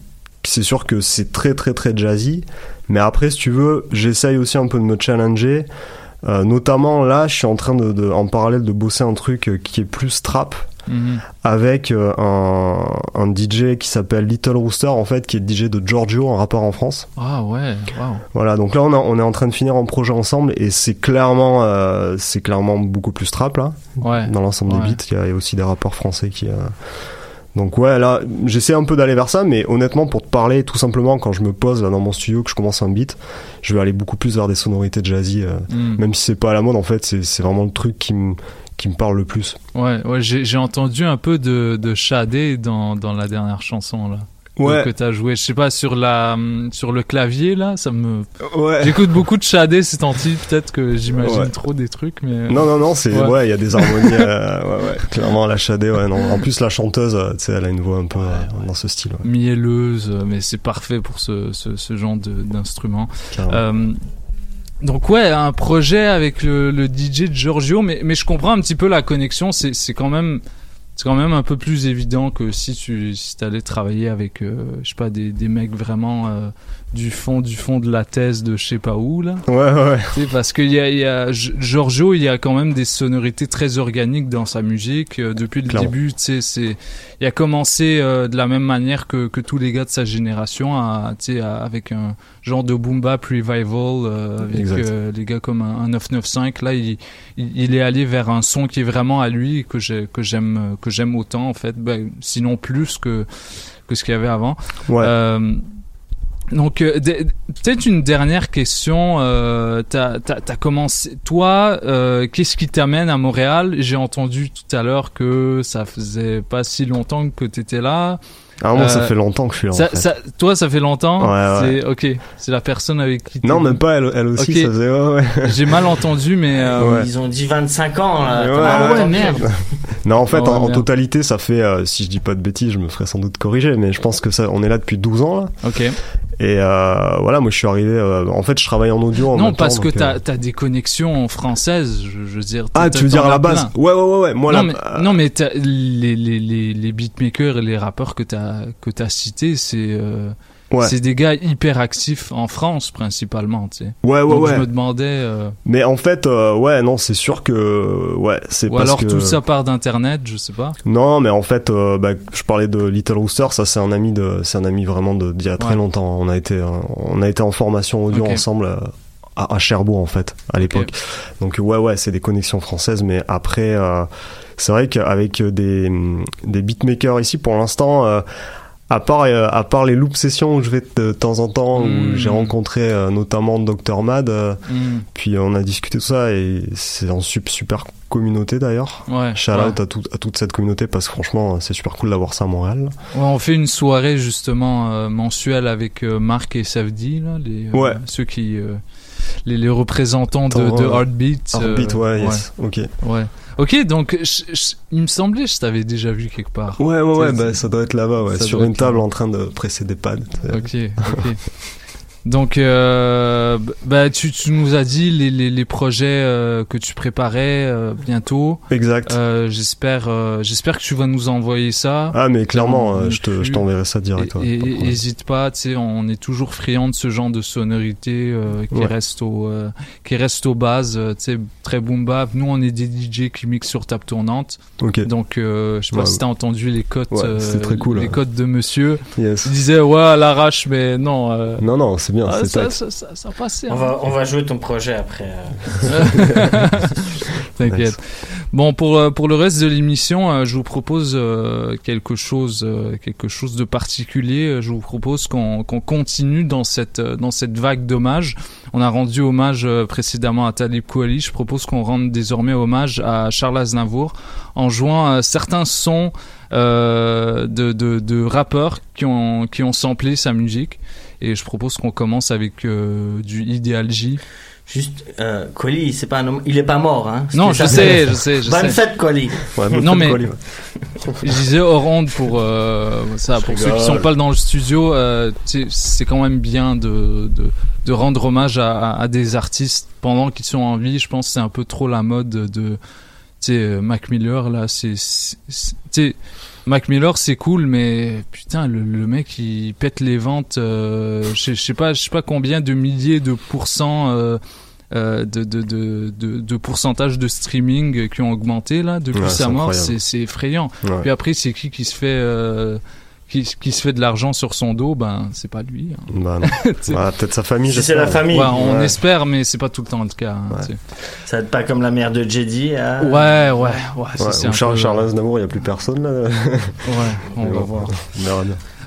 que c'est sûr que c'est très, très, très jazzy, mais après, si tu veux, j'essaye aussi un peu de me challenger. Euh, notamment là, je suis en train de, de- en parallèle de bosser un truc euh, qui est plus trap Mhm. avec euh, un, un DJ qui s'appelle Little Rooster en fait qui est le DJ de Giorgio un rappeur en France Ah ouais, waouh. voilà donc là on, a- on est en train de finir un projet ensemble et c'est clairement euh, c'est clairement beaucoup plus trap là Ouais. dans l'ensemble Ouais. des beats il y, a, il y a aussi des rappeurs français qui euh, donc ouais là j'essaie un peu d'aller vers ça mais honnêtement pour te parler tout simplement quand je me pose là dans mon studio que je commence un beat je vais aller beaucoup plus vers des sonorités jazzy euh, Mm. même si c'est pas à la mode en fait c'est c'est vraiment le truc qui me qui me parle le plus Ouais, ouais j'ai entendu un peu de, de Shadé dans, dans la dernière chanson là. Ouais. Que t'as joué, je sais pas sur la sur le clavier là, ça me. Ouais. J'écoute beaucoup de Shadé ces temps-ci, peut-être que j'imagine Ouais. trop des trucs, mais. Non, non, non, c'est Ouais. ouais, il y a des harmonies. euh, ouais, ouais, clairement, la Shadé, ouais, non. En plus, la chanteuse, euh, tu sais, elle a une voix un peu euh, dans ce style. ouais. mielleuse, euh, mais c'est parfait pour ce, ce, ce genre d'instrument. Euh, donc ouais, un projet avec le, DJ de Giorgio, mais, je comprends un petit peu la connexion. C'est c'est quand même c'est quand même un peu plus évident que si tu si allais travailler avec euh, je sais pas des, des mecs vraiment euh, du fond du fond de la thèse de je sais pas où là. Ouais, ouais. Tu sais, parce qu'il y a, il y a Giorgio, il y a quand même des sonorités très organiques dans sa musique euh, depuis le Clairement. début. Tu sais, c'est il a commencé euh, de la même manière que, que tous les gars de sa génération, à, tu sais, à- avec un genre de boom bap revival euh, avec euh, les gars comme un, un 995. Là, il, il, il est allé vers un son qui est vraiment à lui que j'ai que j'aime euh, que j'aime autant en fait, ben, sinon plus que que ce qu'il y avait avant. Ouais. Donc, euh, peut-être une dernière question. Euh, t'as, commencé. Toi, euh, qu'est-ce qui t'amène à Montréal? J'ai entendu tout à l'heure que ça faisait pas si longtemps que t'étais là. Ah, moi, ça fait longtemps que je suis là, en ça- fait. ça- toi, ça fait longtemps? Ouais, ouais. C'est ok. C'est la personne avec qui. Non, même pas, elle, elle aussi, ça faisait, ouais, ouais. J'ai mal entendu, mais. euh, Ils ont dit 25 ans, là. Ouais, T'as ouais, merde. Non, en fait, Oh, en, en totalité, ça fait, euh, si je dis pas de bêtises, je me ferai sans doute corriger, mais je pense que ça, on est là depuis 12 ans, là. Ok. Et euh, voilà, moi je suis arrivé. euh, en fait, je travaille en audio. En Non, même temps, parce que t'as euh, as des connexions françaises, je, je veux dire. Ah, t'as- tu veux dire à la base plein. Ouais, ouais, ouais, ouais. Moi, non, la- mais, non, mais t'as- les, les, les, les beatmakers et les rappeurs que t'as que t'as cités, c'est Ouais. c'est des gars hyper actifs en France principalement, tu sais. Ouais, ouais, Donc ouais. je me demandais. euh, Mais en fait, euh, ouais, non, c'est sûr que, ouais, c'est ou parce alors que. tout ça part d'internet, je sais pas. Non, mais en fait, euh, bah, je parlais de Little Rooster. Ça, c'est un ami de, c'est un ami vraiment de d'il y a très longtemps. On a été, euh, on a été en formation audio ensemble euh, à, à Cherbourg en fait à l'époque. Donc ouais, ouais, c'est des connexions françaises. Mais après, euh, c'est vrai qu'avec des des beatmakers ici, pour l'instant. À part, euh, à part les loop sessions où je vais de temps en temps, où Mm. j'ai rencontré euh, notamment Dr Mad, euh, Mm. puis on a discuté de ça et c'est en sup- super communauté d'ailleurs. Ouais, Shout ouais. out à, tout- à toute cette communauté parce que franchement c'est super cool d'avoir ça à Montréal. Ouais, on fait une soirée justement euh, mensuelle avec euh, Marc et Savdi, là, les, euh, Ouais. ceux qui les, les représentants de, Attends, de Heartbeat. Heartbeat, ouais, yes, ok. Ouais. Ok, donc je- je- il me semblait que je t'avais déjà vu quelque part. Ouais ouais ouais bah, ça doit être là-bas ouais, ça sur une table en train de presser des pads. Ok, ok. Donc, euh, bah, tu, tu nous as dit les, les, les projets euh, que tu préparais euh, bientôt. Exact. Euh, j'espère, euh, j'espère que tu vas nous envoyer ça. Ah mais clairement euh, je te je t'enverrai ça direct. Et, ouais, et- pas tu sais, on est toujours friand de ce genre de sonorité euh, qui Ouais. reste au, euh, qui reste aux bases, euh, tu sais, très boom bap. Nous, on est des DJ qui mixent sur table tournante. Ok. Donc, euh, je sais pas Ouais, si t'as entendu les cotes, euh, très cool, les cotes de Monsieur. Yes. Il disait ouais à l'arrache, mais non. euh, Non non c'est bien ah, c'est ça, tight. ça, ça, ça passait. On hein. va, on va jouer ton projet après. euh. T'inquiète. Nice. Bon, pour, euh, pour le reste de l'émission, euh, je vous propose quelque chose, quelque chose de particulier. Je vous propose qu'on qu'on continue dans cette, dans cette vague d'hommages. On a rendu hommage précédemment à Talib Kweli. Je propose qu'on rende désormais hommage à Charles Aznavour en jouant certains sons euh, de, de, de rappeurs qui ont, qui ont samplé sa musique. Et je propose qu'on commence avec euh, du Ideal J. Juste, euh, Colli, c'est pas un homme- il est pas mort, hein. Non, je sais, je sais, je Bonne sais. fête, Colli. non mais je disais hors onde pour euh, ça pour ceux qui sont pas dans le studio euh, c'est quand même bien de, de, de rendre hommage à, à- à des artistes pendant qu'ils sont en vie je pense que c'est un peu trop la mode de tu sais Mac Miller là c'est Mac Miller c'est cool mais putain le, le mec il pète les ventes euh, je je sais pas je sais pas combien de milliers de pourcents euh, euh, de, de, de, de, de pourcentage de streaming qui ont augmenté là depuis Ouais, sa mort, c'est effrayant. Ouais. Puis après, c'est qui qui se fait qui, qui se fait de l'argent sur son dos Ben, c'est pas lui. hein. Bah. Bah, peut-être sa famille. Si c'est la famille. Ouais, on Ouais. espère, mais c'est pas tout le temps le cas. hein, tu sais. Ça va être pas comme la mère de Jedi. hein. Ouais, ouais, ouais. Ouais, c'est Charles, peu- Charles Aznavour, il y a plus personne là. Ouais, on Mais va bon, voir. Bien.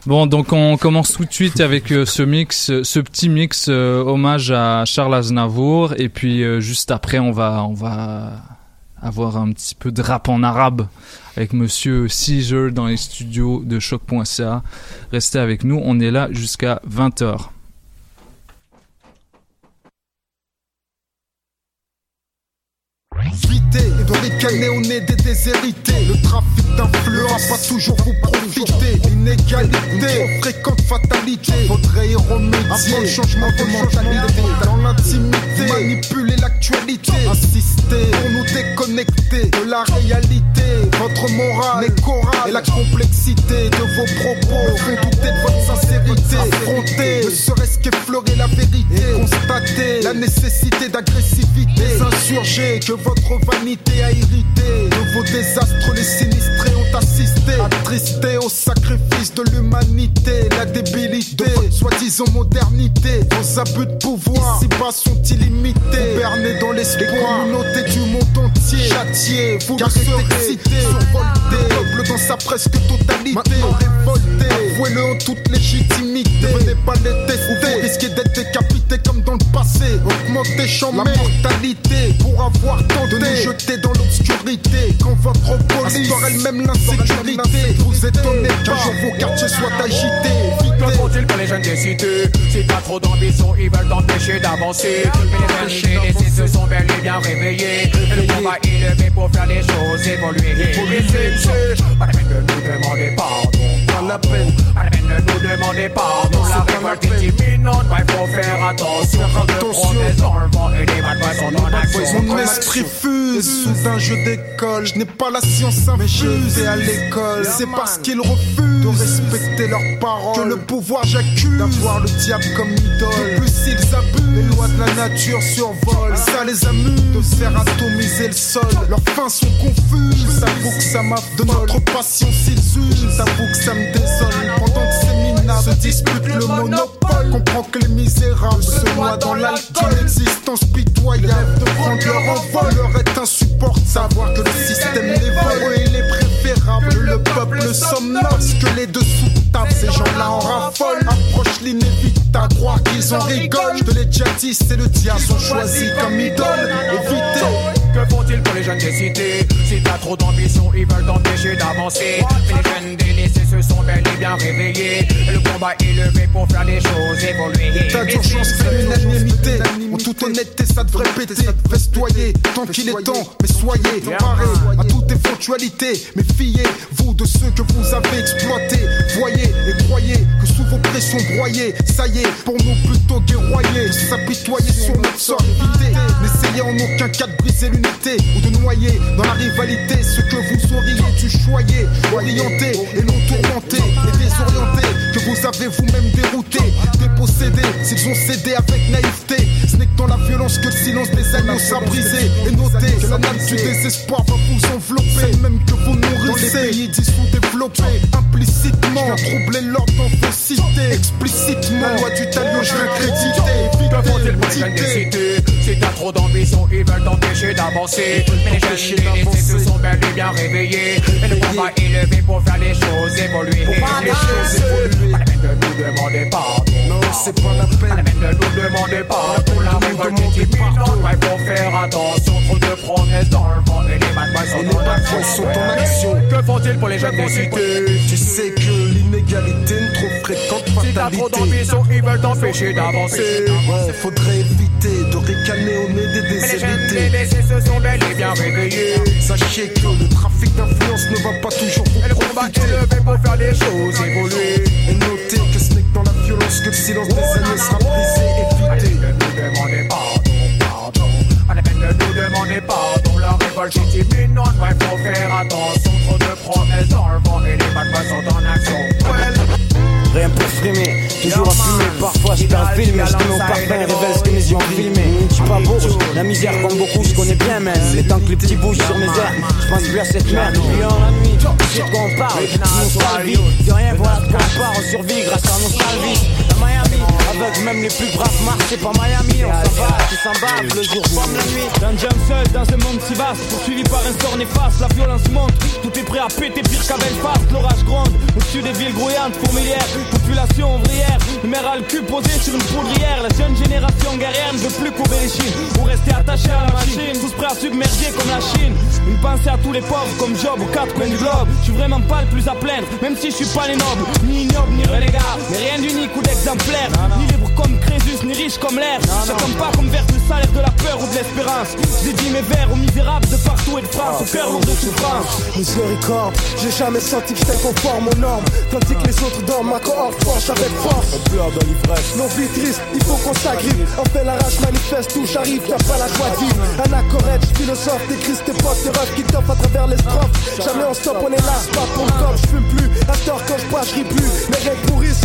Bon, donc on commence tout de suite avec euh, ce mix, ce petit mix euh, hommage à Charles Aznavour, et puis euh, juste après on va on va avoir un petit peu de rap en arabe avec Monsieur Caesar dans les studios de choc.ca. Restez avec nous, on est là jusqu'à 20h. Vité et de ricaner au nez des déshérités. Le trafic d'influence va toujours vous profiter. L'inégalité, fréquente fatalité. Faudrait y remédier. Le changement de mentalité, dans l'intimité, manipuler l'actualité. Insister pour nous déconnecter de la réalité. Votre morale n'est chorale et la complexité de vos propos font douter de votre sincérité. Affronter, ne serait-ce qu'effleurer la vérité. Constater la nécessité d'agressivité. Les insurgés que votre vanité a irrité. De vos désastres, les sinistrés ont assisté. Attristés au sacrifice de l'humanité. La débilité de votre soi-disant modernité. Vos abus de pouvoir ici-bas sont illimités. Bernés dans l'espoir. Les communautés du monde entier. Châtiés, vous car excité, survolté. Peuple dans sa presque totalité. Maintenant révolté. Avouez-le en toute légitimité. Venez pas les tester. Vous risquez d'être décapité comme dans le passé. Augmentez champ la mortalité pour avoir tenté de nous jeter dans l'obscurité. Quand votre police elle-même l'insécurité. Vous étonnez qu'un jour vos quartiers soient agités. Que faut-il que les jeunes des cités Si t'as trop d'ambition, ils veulent t'empêcher d'avancer Mais les les se sont bel et bien réveillés Et le combat est levé pour faire les choses évoluer pas la peine de nous demander pardon Pas la peine, pas de nous demander pardon Faire attention. Mon esprit fuse sous un jeu d'école. Je n'ai pas la science infuse et à l'école. C'est parce qu'ils refusent de respecter leurs paroles que le pouvoir j'accuse d'avoir le diable comme idole. Plus ils abusent, les lois de la nature survolent. Ça les amuse de faire atomiser le sol. Leurs fins sont confuses. T'avoues que ça m'a de notre passion s'ils usent. T'avoues que ça me désole pendant que ces se disputent le monopole. Comprends que les misérables se noient dans l'alcool. L'existence pitoyable de prendre leur envol leur est insupportable. Savoir que le système les vole et il est préférable. Le peuple somnole parce que les deux sous table, ces gens-là en raffolent. Approche l'inévitable, croire qu'ils en rigolent. Je te l'ai déjà dit, c'est le diable, sont choisis comme idole. Évitez. Que faut-il pour les jeunes des cités? Si t'as trop d'ambition, ils veulent t'empêcher d'avancer. Mais les jeunes délaissés se sont bel et bien réveillés. Le combat est levé pour faire les choses évoluer. État d'urgence fait l'unanimité. En toute honnêteté, ça devrait péter. Festoyer, tant qu'il est temps, mais soyez parés à toute éventualité. Méfiez-vous de ceux que vous avez exploités. Voyez et croyez que sous vos pressions broyées, ça y est, pour nous plutôt guerroyer, s'apitoyer sur notre sort. N'essayez en aucun cas de briser l'unité ou de noyer dans la rivalité ce que vous auriez dû choyer, orienter et non et désorienter, que vous avez vous-même dérouté, dépossédé, s'ils ont cédé avec naïveté. Ce n'est que dans la violence que le silence des agneaux sera brisé. Et notez que la nappe du désespoir va vous envelopper, même que vous nourrissez. Dans les pays dissous développés, implicitement, troubler l'ordre dans vos cités, explicitement, la loi du talion, je vais créditer. Si t'as trop d'ambition, ils veulent t'empêcher d'avancer. Mais les jeunes se sont bel et bien réveillés. Et le combat est levé pour faire les choses évoluer. Les choses évoluer. Pas la peine de nous demander pardon. Non, c'est pas la peine. Pas la peine de nous demander pardon. La révolte est imminente. Ouais, faut faire attention. Trop de promesses dans le vent. Et les bad boys sont en action. sont en action. Que faut-il pour les jeunes des cités Tu sais que l'inégalité fréquente Si t'as trop fatalité. d'ambition, ils veulent t'empêcher d'avancer. Ouais, faudrait éviter de ricaner au nez des Mais les jeunes se sont bel et bien réveillés. Sachez que le trafic d'influence ne va pas toujours vous Et le combat profiter. est levé pour faire les choses évoluer. Et notez que ce n'est que dans la violence que le silence des années sera brisé. Évitez. Ne nous demandez pardon, pardon. Pas la peine de nous demander pardon. La révolte est imminente, ouais, faut faire attention. Trop de promesses dans le vent et les boys sont en action. Rien pour frimer, toujours à fumer, parfois je perds le film, je mon parfum révèle ce que mes yeux ont filmé. Je suis pas beau, la misère comme beaucoup, je connais bien même. Les temps que les petits bougent sur mes airs, je pense plus à cette merde. Puis en nuit, tu sais de quoi on parle, nostalgie. De rien, voilà de quoi on part, on survit grâce à nostalgie. La Miami, avec même les plus braves marques, c'est pas Miami, on s'en va, tu s'en bats, le jour comme la nuit. D'un jump seul dans un monde si vaste, poursuivi par un sort néfaste, la violence monte, tout est prêt à péter pire qu'à Belfast, l'orage gronde, au-dessus des villes grouillantes, fourmilières, population ouvrière, maire a le cul posé sur une poudrière, la jeune génération guerrière ne veut plus couper les chines, ou rester attaché à la machine, tous prêts à submerger comme la Chine, une pensée à tous les pauvres comme Job aux quatre coins du globe, je suis vraiment pas le plus à plaindre, même si je suis pas les nobles, ni ignoble ni renégat, mais rien d'unique ou d'exemplaire, ni libre comme Ni riche comme l'air, je tombe pas comme verse le salaire de la peur ou de l'espérance, j'ai dit mes vers aux misérables de partout et de France, au cœur lourd de souffrance. Miséricorde, j'ai jamais senti que j'étais conforme aux normes. Tandis que les autres dorment, ma cohorte force avec force. On pleure dans l'ivresse. Nos vies tristes, il faut qu'on s'agrippe. On fait la rage manifeste où j'arrive, y'a pas la joie de vivre. Un accorette, philosophe, décris tes potes, tes refs qui t'offrent à travers les strophes. Jamais on stop, on est là, pas pour le je fume plus. À tort quand je bois, je ris plus. Mes règles pourrissent.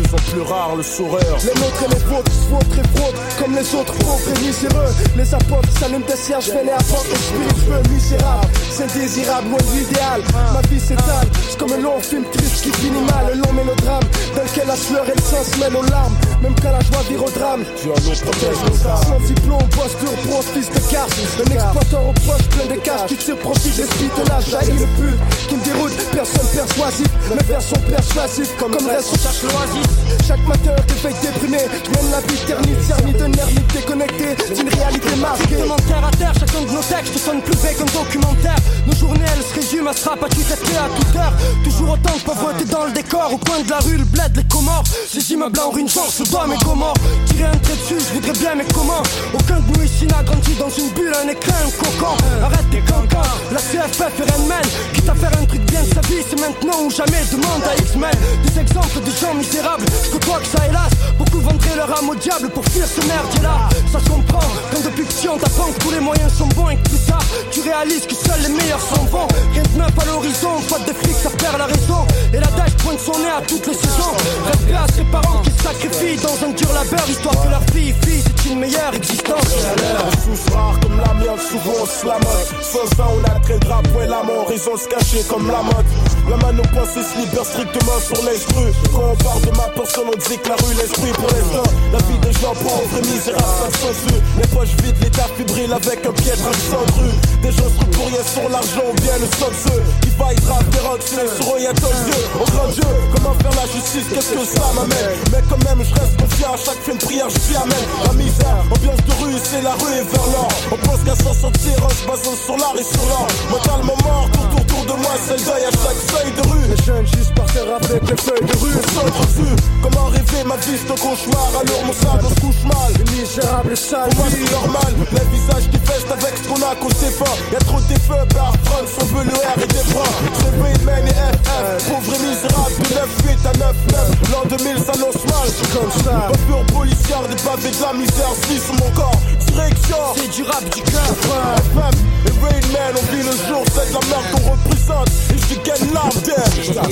Plus en plus rare le sourire. Les nôtres et les vôtres se fraudes Comme les autres pauvres et miséreux. Les apôtres s'allument des cierges, fais les et spiritueux Misérable, c'est désirable, loin de l'idéal. Ma vie s'étale, c'est comme un long film triste qui finit mal. Un long mélodrame dans lequel la sueur et le sang se mêlent aux larmes Même quand la joie vire au drame. Nous protège nos âmes. Sans diplôme, posture, pro, fils de casse Un exploiteur aux poches plein de cash Qui tire profit des l'âge. Jaillit le pute qui me déroute Personne persuasif, mes vers sont persuasifs. Comme, comme reste on cherche l'oasis. Chaque matin, réveil déprimé Je mène la vie ternite, cernie d'un ermite déconnecté D'une réalité marquée. Exactement terre à terre, chacun de nos textes sonne plus vrai qu'un documentaire. Nos journées elles se résument à se rapatrier à toute heure. Toujours autant de pauvreté dans le décor, au coin de la rue, le bled, les comores. Ces immeubles en ruine, genre doigt, mais comment Tirer un trait dessus, je voudrais bien, mais comment Aucun de nous ici n'a grandi dans une bulle, un écran, un cocon. Arrête tes cancans, la CFF et Rennes Qui t'a faire un truc bien de sa vie, c'est maintenant ou jamais. Demande à X-Men des exemples de gens misérables. Je côtoie que ça, hélas. Beaucoup vendraient leur âme au diable pour fuir ce merdier-là. Ça se comprend quand depuis petit on t'apprend que tous les moyens sont bons et que plus tard tu réalises que seuls les meilleurs sont bons. Rien de neuf à l'horizon, faute de flics, ça perd la raison. Et la dash pointe son nez à toutes les saisons. Respect à ses parents qui sacrifient dans un dur labeur, histoire que leur fille, fille, c'est une meilleure existence. Sous rare comme la mienne, souvent on se la. Sans ça, on a très drapeau et la mort, ont se cacher comme la mode. La mano pensée se libère strictement sur l'esprit. Quand on parle de ma personne, on dit que la rue, l'esprit pour l'instant. La vie des gens pauvres et misérables, ça se censure. Les poches vides, l'état fibrile avec un piètre accent rue. Des gens se pour rien sur l'argent ou bien le stock ceux qui faillent rap des rocs, sur eux, y'a ton Dieu. Oh grand Dieu, comment faire la justice, qu'est-ce que ça m'amène? Mais quand même, je reste confiant à chaque fin de prière, je suis amène. La misère, ambiance de rue, c'est la rue et vers l'or. On pense qu'à s'en sortir en se basant sur l'art et sur l'or. Mentalement mort, tout autour de moi, c'est le deuil à chaque feuille de rue. Les jeunes juste par terre avec les feuilles de rue. Sans dessus, comment rêver ma vie, c'est un cauchemar. Alors mon sac, on se couche mal. Les misérables sales. Pour moi, c'est normal. Les visages qui festent avec ce qu'on a sait pas. Y'a trop de feux par France, on veut le R et des bras. C'est Bayman et FF, pauvre et misérable. De 9-8 à 9-9. L'an 2000 s'annonce mal. Comme ça. Peur policière, des pavés de la misère, si sur mon corps. Direction, c'est du rap du cœur. FM et Rain Man, on vit le jour, c'est de la merde qu'on représente. Et je dis qu'elle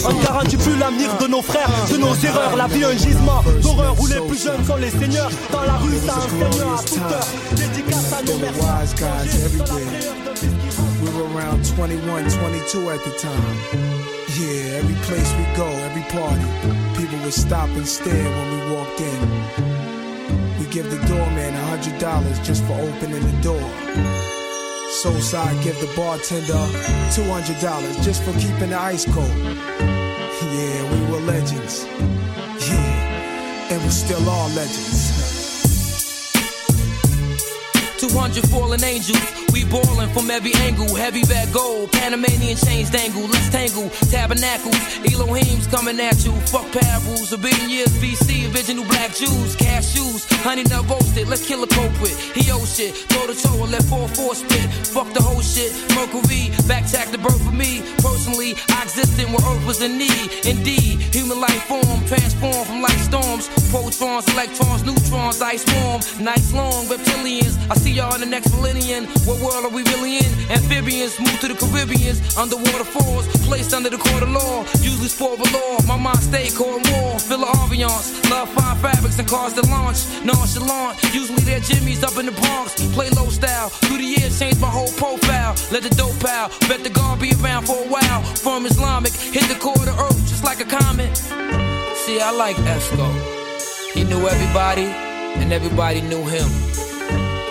On garantit plus l'avenir de nos frères, de nos erreurs. La vie, un gisement d'horreur où les plus jeunes sont les seigneurs. Dans la rue, ça enseigne à toute heure. Dédicace à nos wise guys everywhere. We were around 21, 22 at the time. Yeah, every place we go, every party, would stop and stare when we walked in. We give the doorman a hundred dollars just for opening the door. So Soulside give the bartender two hundred dollars just for keeping the ice cold. Yeah, we were legends. Yeah, and we still are legends. 200 fallen angels. We ballin' from every angle. Heavy bag gold, Panamanian chains dangle. Let's tangle. Tabernacles, Elohim's coming at you. Fuck parables. A billion years BC, original black Jews. Cashews, honey nut roasted. Let's kill a culprit. He owe shit. Toe to toe and let 4-4 spit. Fuck the whole shit. Mercury, back tack the birth of me. Personally, I existed when Earth was in need. Indeed, human life form transformed from light storms. Protons, electrons, neutrons, ice warm. Nights long, reptilians. I see y'all in the next millennium. What world are we really in? Amphibians move to the Caribbeans. Underwater falls, placed under the court of law. Usually sport of law. My mind stay cold war. Feel the ambiance. Love fine fabrics and cars to launch. Nonchalant. Usually they're Jimmy's up in the Bronx. Play low style. Through the years, changed my whole profile. Let the dope out. Bet the guard be around for a while. From Islamic, hit the core of the earth just like a comet. See, I like Esco. He knew everybody, and everybody knew him.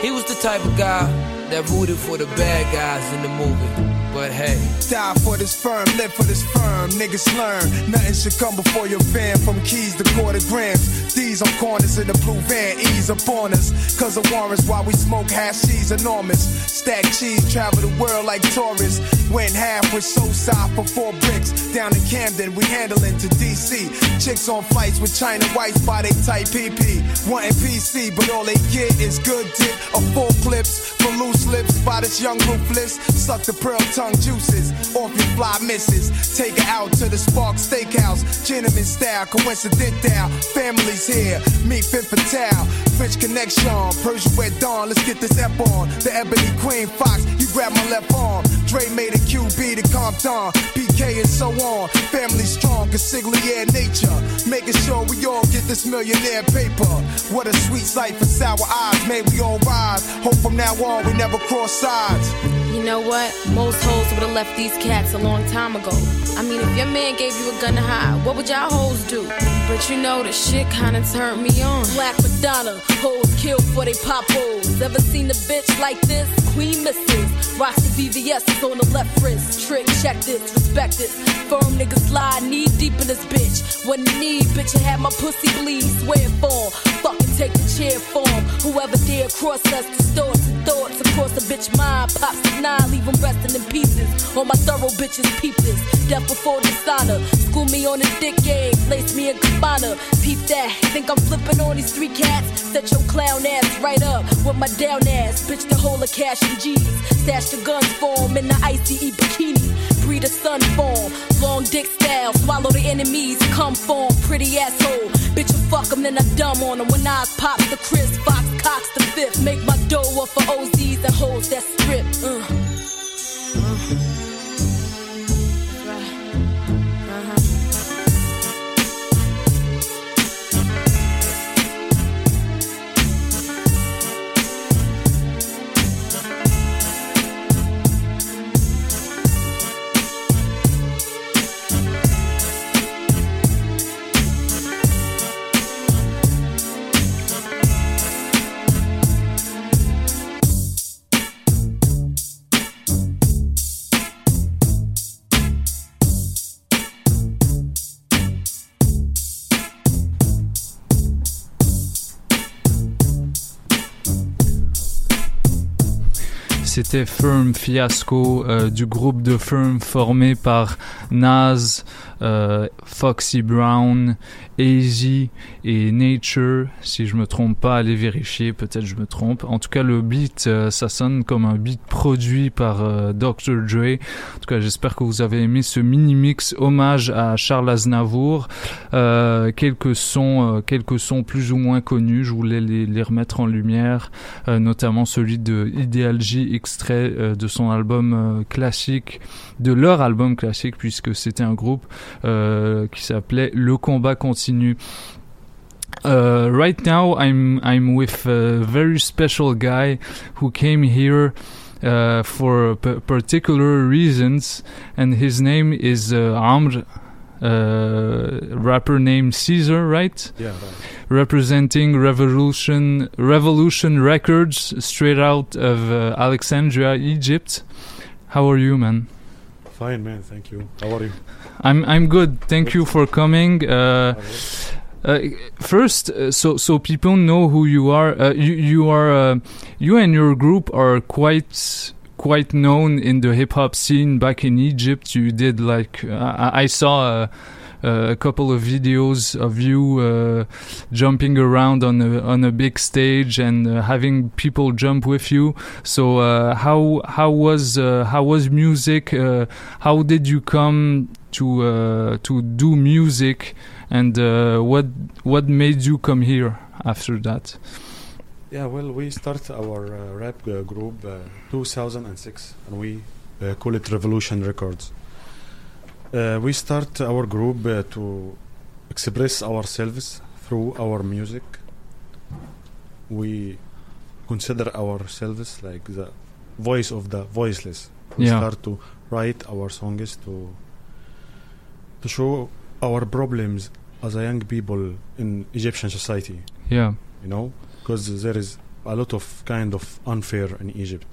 He was the type of guy that rooted for the bad guys in the movie. But hey, Die for this firm, live for this firm. Niggas learn, nothing should come before your fam. From keys to quarter grams. These on corners in the blue van, ease up on us. Cause of warrants while we smoke hash, hashies enormous. Stack cheese, travel the world like tourists. Went half with so soft for four bricks. Down in Camden, we handling to DC. Chicks on flights with China whites by they type PP. Wanting PC, but all they get is good dick A full clips for loose lips by this young ruthless. Suck the pearl tongue juices off your fly misses. Take her out to the Spark Steakhouse, gentleman style, coincidental. Families here, meet Fifth Fatale, French connection, Persian Red Dawn. Let's get this ep on. The Ebony Queen Fox, you grab my left arm. Dre made a QB to Compton, PK and so on. Family strong, consigliere nature, making sure we all get this millionaire paper. What a sweet sight for sour eyes, may we all rise. Hope from now on we never cross sides. You know what? Most hoes would have left these cats a long time ago. I mean, if your man gave you a gun to hide, what would y'all hoes do? But you know, the shit kinda turned me on. Black Madonna, hoes killed for they pop hoes. Ever seen a bitch like this? Queen misses. The VVS is on the left wrist. Trick, check this, respect this. Firm niggas lie, knee deep in this bitch. When need, bitch, I had my pussy bleed. Swear form, fucking take the chair form. Whoever dare cross us, distorts and thoughts across the bitch mind. Pops the nine, leave 'em resting in pieces. All my thorough bitches peep this. Death before dishonor. School me on this dick game, place me in Cabana. Peep that, think I'm flipping on these three cats? Set your clown ass right up with my down ass. Bitch, the whole of cash and G's. Stash the guns for in the ICE bikini. breed a sun form. Long dick style, swallow the enemies, come form. Pretty asshole, bitch, you fuck 'em, then I dumb on 'em. When eyes pop the Chris Fox, cocks the fifth. Make my dough up for OZs and hoes that strip. Uh. Oh. C'était Firm Fiasco euh, du groupe de Firm formé par Nas, euh, Foxy Brown, Easy et Nature. Si je me trompe pas, allez vérifier, peut-être je me trompe. En tout cas, le beat, euh, ça sonne comme un beat produit par euh, Dr. Dre. En tout cas, j'espère que vous avez aimé ce mini-mix hommage à Charles Aznavour. Euh, quelques sons, euh, quelques sons plus ou moins connus, je voulais les, remettre en lumière, notamment celui de Ideal J, extrait de son album classique, de leur album classique, puisque c'était un groupe qui s'appelait Le Combat Continue. Uh, right now, I'm I'm with a very special guy who came here uh, for p- particular reasons, and his name is uh, Amr, uh, rapper named Caesar, right? Yeah, right. Representing Revolution Revolution Records, straight out of uh, Alexandria, Egypt. How are you, man? Fine, man. Thank you. How are you? I'm I'm good. Thank you for coming. Uh, uh, first, uh, so so people know who you are. Uh, you you are uh, you and your group are quite quite known in the hip hop scene back in Egypt. You did like I, I saw. A couple of videos of you uh, jumping around on a on a big stage and uh, having people jump with you. So uh, how how was how was music? How did you come to to do music? And what what made you come here after that? Yeah, well, we start our uh, rap uh, group uh, 2006, and we call it Revolution Records. Uh, we start our group uh, to express ourselves through our music. We consider ourselves like the voice of the voiceless. We Yeah. start to write our songs to to show our problems as a young people in Egyptian society. Yeah. You know, because there is a lot of kind of unfair in Egypt.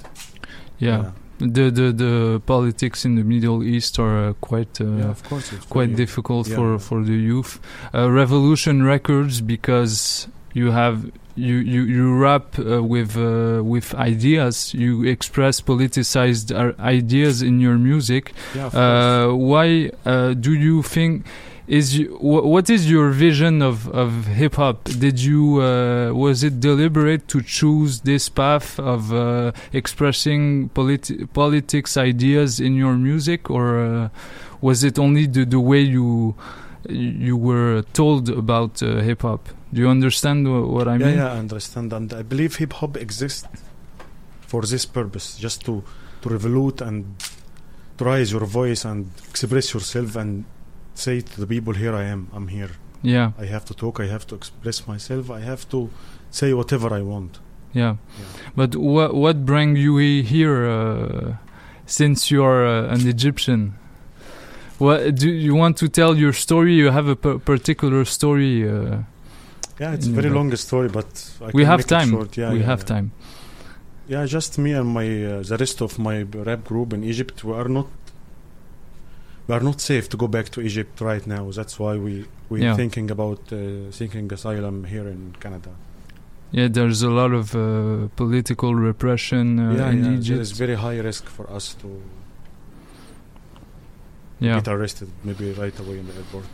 Yeah. The, the the politics in the Middle East are uh, quite uh, Yeah, of course, quite very- difficult yeah. for for the youth. Uh, Revolution Records because you have you you you rap uh, with uh, with ideas. You express politicized uh, ideas in your music. Yeah, uh, why uh, do you think? Is you, wh- what is your vision of, of hip hop? Did you uh, was it deliberate to choose this path of uh, expressing politi- politics ideas in your music, or uh, was it only the, the way you you were told about uh, hip hop? Do you understand wh- what I yeah, mean? yeah, I understand, and I believe hip hop exists for this purpose, just to to revolute and to raise your voice and express yourself and say to the people, "Here I am. I'm here. Yeah. I have to talk. I have to express myself. I have to say whatever I want." Yeah. But what what bring you he- here uh, since you are uh, an Egyptian? What do you want to tell your story? You have a particular story. Uh, Yeah, it's a very long story, but I we can have time. short. Yeah, we yeah, have yeah. time. Yeah, just me and my uh, the rest of my rap group in Egypt. We are not we are not safe to go back to Egypt right now. That's why we we Yeah. thinking about uh, seeking asylum here in Canada. Yeah, there's a lot of uh, political repression uh, yeah, in yeah, Egypt. there is very high risk for us to Yeah. get arrested maybe right away in the airport.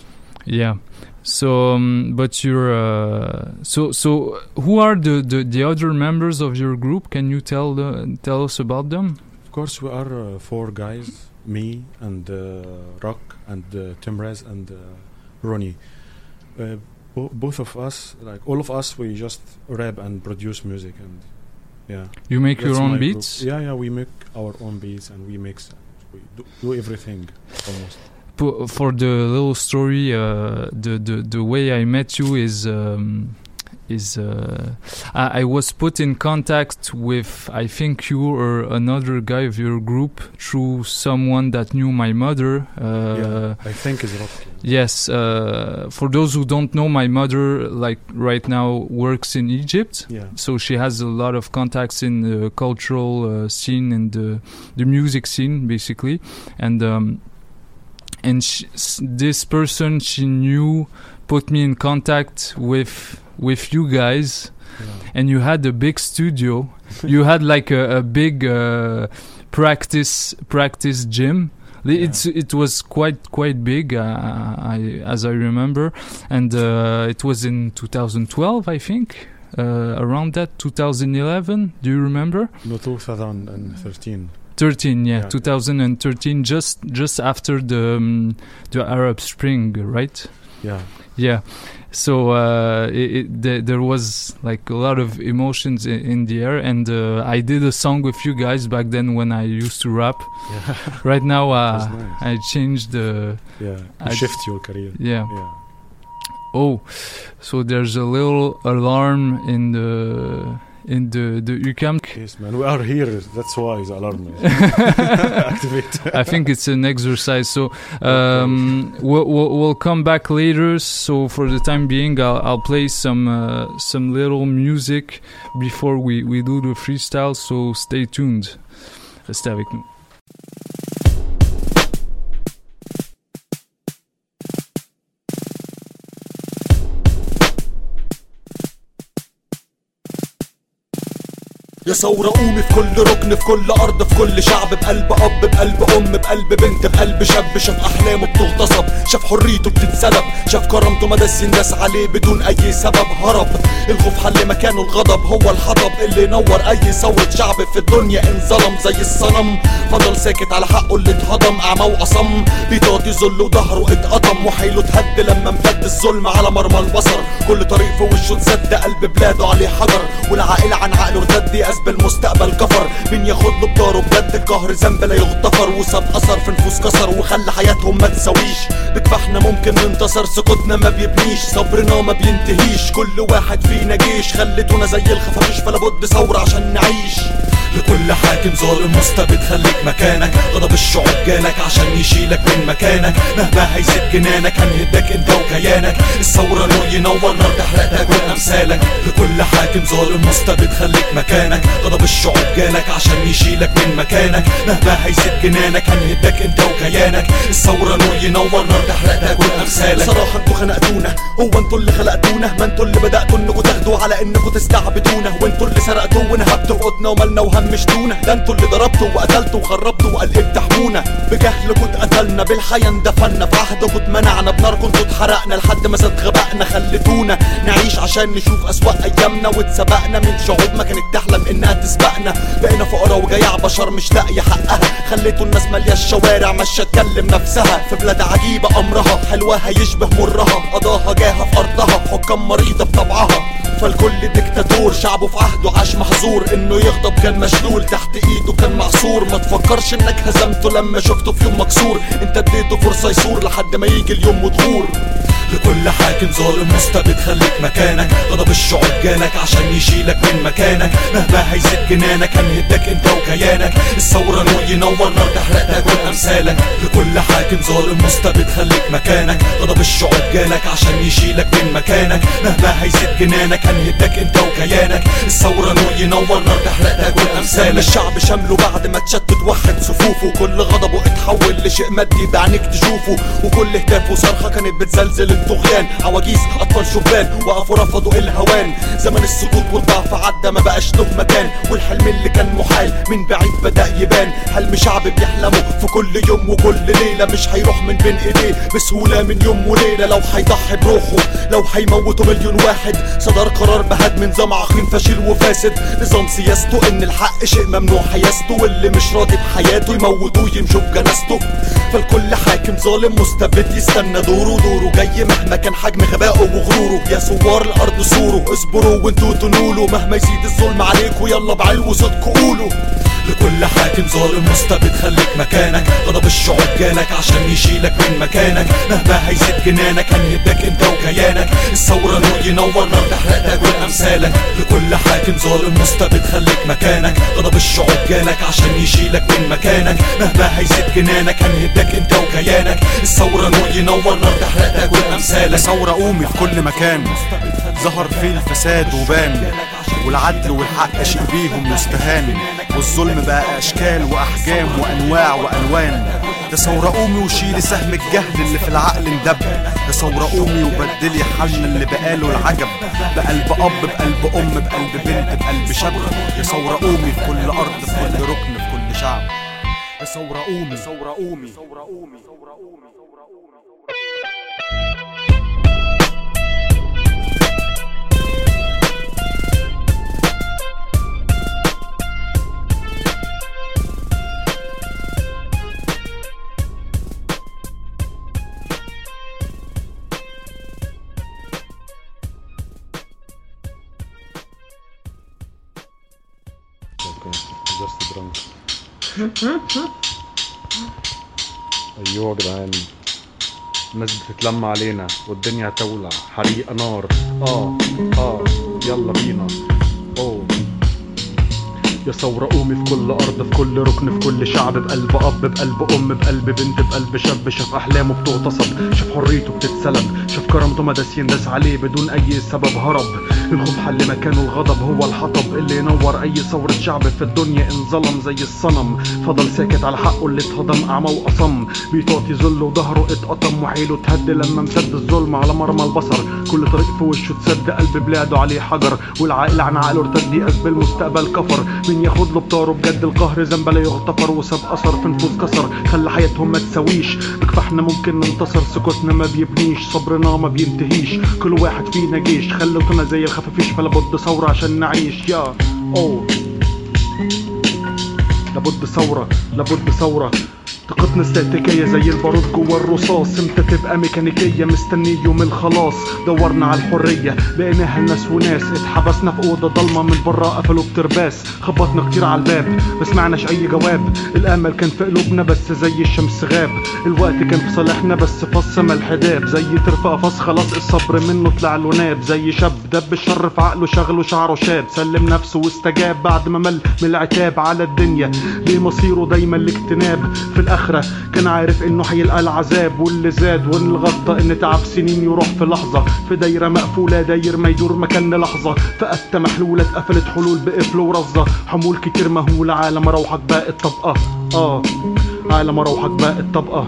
Yeah. So, um, but you're uh, so so. Who are the, the the other members of your group? Can you tell the, tell us about them? Of course, we are uh, four guys. Me and uh, Rock and uh, Tim Rez and uh, Ronnie. Uh, bo- both of us, like all of us, we just rap and produce music and yeah. You make your own my group. beats? Yeah, yeah, we make our own beats and we mix. We do, do everything almost. For the little story, uh, the, the the way I met you is um, is uh, I, I was put in contact with I think you or another guy of your group through someone that knew my mother. Uh, yeah, I think it's Rock. Yes, uh, for those who don't know, my mother, like right now, works in Egypt. Yeah. So she has a lot of contacts in the cultural uh, scene and the the music scene, basically. And um, and sh this person she knew put me in contact with with you guys. And you had a big studio. you had like a, a big uh, practice practice gym. Li- It's it was quite quite big, uh, I as I remember, and uh, it was in 2012, I think, uh, around that 2011. Do you remember? No, 2013. 13, yeah, Yeah. 2013, just just after the um, the Arab Spring, right? Yeah. Yeah. So uh, it, it, there, there was like a lot of emotions in, in the air, and uh, I did a song with you guys back then when I used to rap. Yeah. Right now, uh, nice. I changed the. Yeah, you I- shift your career. Yeah. Yeah. Oh, so there's a little alarm in the in the the UQAM. Yes, man, we are here. That's why the alarm is activate. I think it's an exercise. So um, we'll, we'll we'll come back later. So for the time being, I'll, I'll play some uh, some little music before we we do the freestyle. So stay tuned. Restez avec nous. يا ثورة قومي في كل ركن في كل أرض في كل شعب بقلب أب بقلب أم بقلب بنت بقلب شاب شاف أحلامه بتغتصب شاف حريته بتتسلب شاف كرامته مدس الناس عليه بدون أي سبب هرب. الخوف حل مكانه الغضب هو الحطب اللي نور أي ثورة شعب في الدنيا انظلم زي الصنم. فضل ساكت على حقه اللي اتهضم أعمى وأصم. بيطاطي ذل وظهره اتقطم وحيله اتهد لما امتد الظلم على مرمى البصر. كل طريق في وشه اتسد قلب بلاده عليه حجر والعائلة عن عقله ارتد بالمستقبل كفر. مين ياخد له بداره؟ بجد القهر ذنب لا يغتفر. وساب أثر في نفوس كسر وخلى حياتهم ما تساويش. بكفاحنا ممكن ننتصر سكوتنا ما بيبنيش. صبرنا ما بينتهيش. كل واحد فينا جيش. خليتونا زي الخفافيش فلا بد ثورة عشان نعيش. لكل حاكم ظالم مستبد خليك مكانك. غضب الشعوب جالك عشان يشيلك من مكانك. مهما هيزيد جنانك هنهدك انت وكيانك. الثورة نور ينور نار تحرق تاكل أمثالك. لكل حاكم ظالم مستبد خليك مكانك. غضب الشعوب جالك عشان يشيلك من مكانك. مهما هيزيد جنانك هنهدك انت وكيانك؟ الثورة نور ينور نار تحرق تاكل امثالك صراحة أنتوا خنقتونا. هو أنتوا اللي خلقتونا؟ ما أنتوا اللي بدأتوا انكوا تاخدوا على انكوا تستعبدونا. وانتوا اللي سرقتوا ونهبتوا في قطنا ومالنا وهمشتونا. ده أنتوا اللي ضربتوا وقتلتوا وخربتوا. وقلب تحمونا بجهلكوا اتقتلنا بالحياة اندفنا. في عهدكوا اتمنعنا بناركوا أنتوا اتحرقنا. لحد ما زاد غبائنا خلتونا نعيش عشان نشوف أسوأ أيامنا واتسبقنا من شعوب ما كانت تحلم إنها تسبقنا. بقينا فقراء وجياع بشر مش لاقية حقها. خليتوا الناس مالية الشوارع مش تكلم نفسها. في بلاد عجيبة أمرها حلوها يشبه مرها. قضاها جاها في أرضها حكام مريضة بطبعها فالكل ديكتاتور شعبه في عهده عاش محظور. إنه يغضب كان مشلول تحت إيده كان معصور. ما تفكرش إنك هزمته لما شفته في يوم مكسور. أنت اديته فرصة يثور لحد ما يجي اليوم وتغور. لكل حاكم ظالم مستبد خليك مكانك. غضب الشعوب جالك عشان يشيلك من مكانك. مهما هيزيد جنانك هنهدك انت وكيانك؟ الثورة نور ينور نار تحرق تاكل أمثالك. لكل حاكم ظالم مستبد خليك مكانك. غضب الشعوب جالك عشان يشيلك من مكانك. مهما هيزيد جنانك هنهدك انت وكيانك؟ الثورة نور ينور نار تحرق تاكل أمثالك. الشعب شمله بعد ما اتشتت وحد صفوفه. كل غضبه اتحول لشيء مادي بعينيك تشوفه. وكل هتاف وصرخة كانت بتزلزل الطغيان عواجيز أطفال شبان وقفوا رفضوا الهوان. زمن السكوت والضعف عدى ما بقاش له مكان. والحلم اللي كان محال من بعيد بدأ يبان. حلم شعب بيحلمه في كل يوم وكل ليلة. مش هيروح من بين إيديه بسهولة من يوم وليلة. لو هيضحي بروحه لو هيموتوا مليون واحد. صدر قرار بهدم نظام عقيم فاشل وفاسد. نظام سياسته إن الحق شيء ممنوع حياسته. واللي مش راضي بحياته يموتوه يمشوا بجنازته. فالكل حاكم ظالم مستبد. يستنى دوره دوره جاي مهما كان حجم غبائه وغروره يا ثوار الأرض صوروا اصبروا وانتوا تنولوا مهما يزيد الظلم عليكوا يلا بعلو صدقوا قولوا. لكل حاكم ظالم مستبد خليك مكانك. غضب الشعوب جالك عشان يشيلك من مكانك. مهما هيزيد جنانك هنهدك انت وكيانك. الثورة نور ينور نار تحرق تاكل أمثالك. لكل حاكم ظالم مستبد خليك مكانك. غضب الشعوب جالك عشان يشيلك من مكانك. مهما هيزيد جنانك هنهدك انت وكيانك. الثورة نور ينور نار تحرق تاكل أمثالك. ثورة قومي في كل مكان. ظهر فيه الفساد وبان. والعدل والحق شيء بيهم يستهان والظلم بقى أشكال وأحجام وأنواع وألوان. ده ثورة قومي وشيلي سهم الجهل اللي في العقل اندب. ده ثورة قومي وبدلي حالنا اللي بقاله العجب. بقلب أب بقلب أم بقلب بنت بقلب شاب. يا ثورة قومي في كل أرض في كل ركن في كل شعب. يا ثورة قومي ثورة قومي ثورة قومي. أيوه يا جدعان. الناس بتتلم علينا والدنيا تولع. حريقة نار. آه آه يلا بينا. أوه. يا ثورة قومي في كل أرض في كل ركن في كل شعب بقلب أب بقلب أم بقلب بنت بقلب شاب. شاف أحلامه بتغتصب شاف حريته بتتسلب. شاف كرامته مداس ينداس عليه بدون أي سبب هرب. الخوف حل مكانه الغضب هو الحطب. اللي ينور أي ثورة شعب في الدنيا انظلم زي الصنم. فضل ساكت على حقه اللي اتهضم أعمى وأصم. بيطاطي ذله وظهره اتقطم وحيله اتهد لما مسد الظلم على مرمى البصر. كل طريق في وشه اتسد قلب بلاده عليه حجر. والعاقل عن عقله ارتد يأس بالمستقبل كفر. مين ياخد له بطاره بجد القهر ذنب لا يغتفر. وساب أثر في نفوس كسر. خلى حياتهم ما تساويش بكفاحنا ممكن ننتصر. سكوتنا ما بيبنيش. صبرنا ما بينتهيش. كل واحد فينا جيش. خلوتنا زي الخفافيش. فلا بد ثورة عشان نعيش. يا. أوه. لابد ثورة. لابد ثورة. طاقتنا استاتيكية زي البارود جوا الرصاص إمتى تبقى ميكانيكية مستني يوم الخلاص. دورنا على الحرية لقيناها ناس وناس. اتحبسنا في أوضة ضلمة من برا قفلوا بترباس خبطنا كتير على الباب ما سمعناش أي جواب. الأمل كان في قلوبنا بس زي الشمس غاب. الوقت كان في صالحنا بس فص الحداب. زي ترفع فص خلاص الصبر منه طلع له ناب. زي شاب دب الشر في عقله شغله شعره شاب. سلم نفسه واستجاب بعد ما مل من العتاب على الدنيا. ليه مصيره دايما الاجتناب؟ في الآخرة. كان عارف إنه هيلقى العذاب واللي زاد وان الغلطة إن تعب سنين يروح في لحظة. في دايرة مقفولة داير ما يدور مكان لحظة فقدت محلولة اتقفلت حلول بقفل ورصة حمول كتير مهولة عالم روحك بقت طبقة. آه عالم روحك بقت طبقة.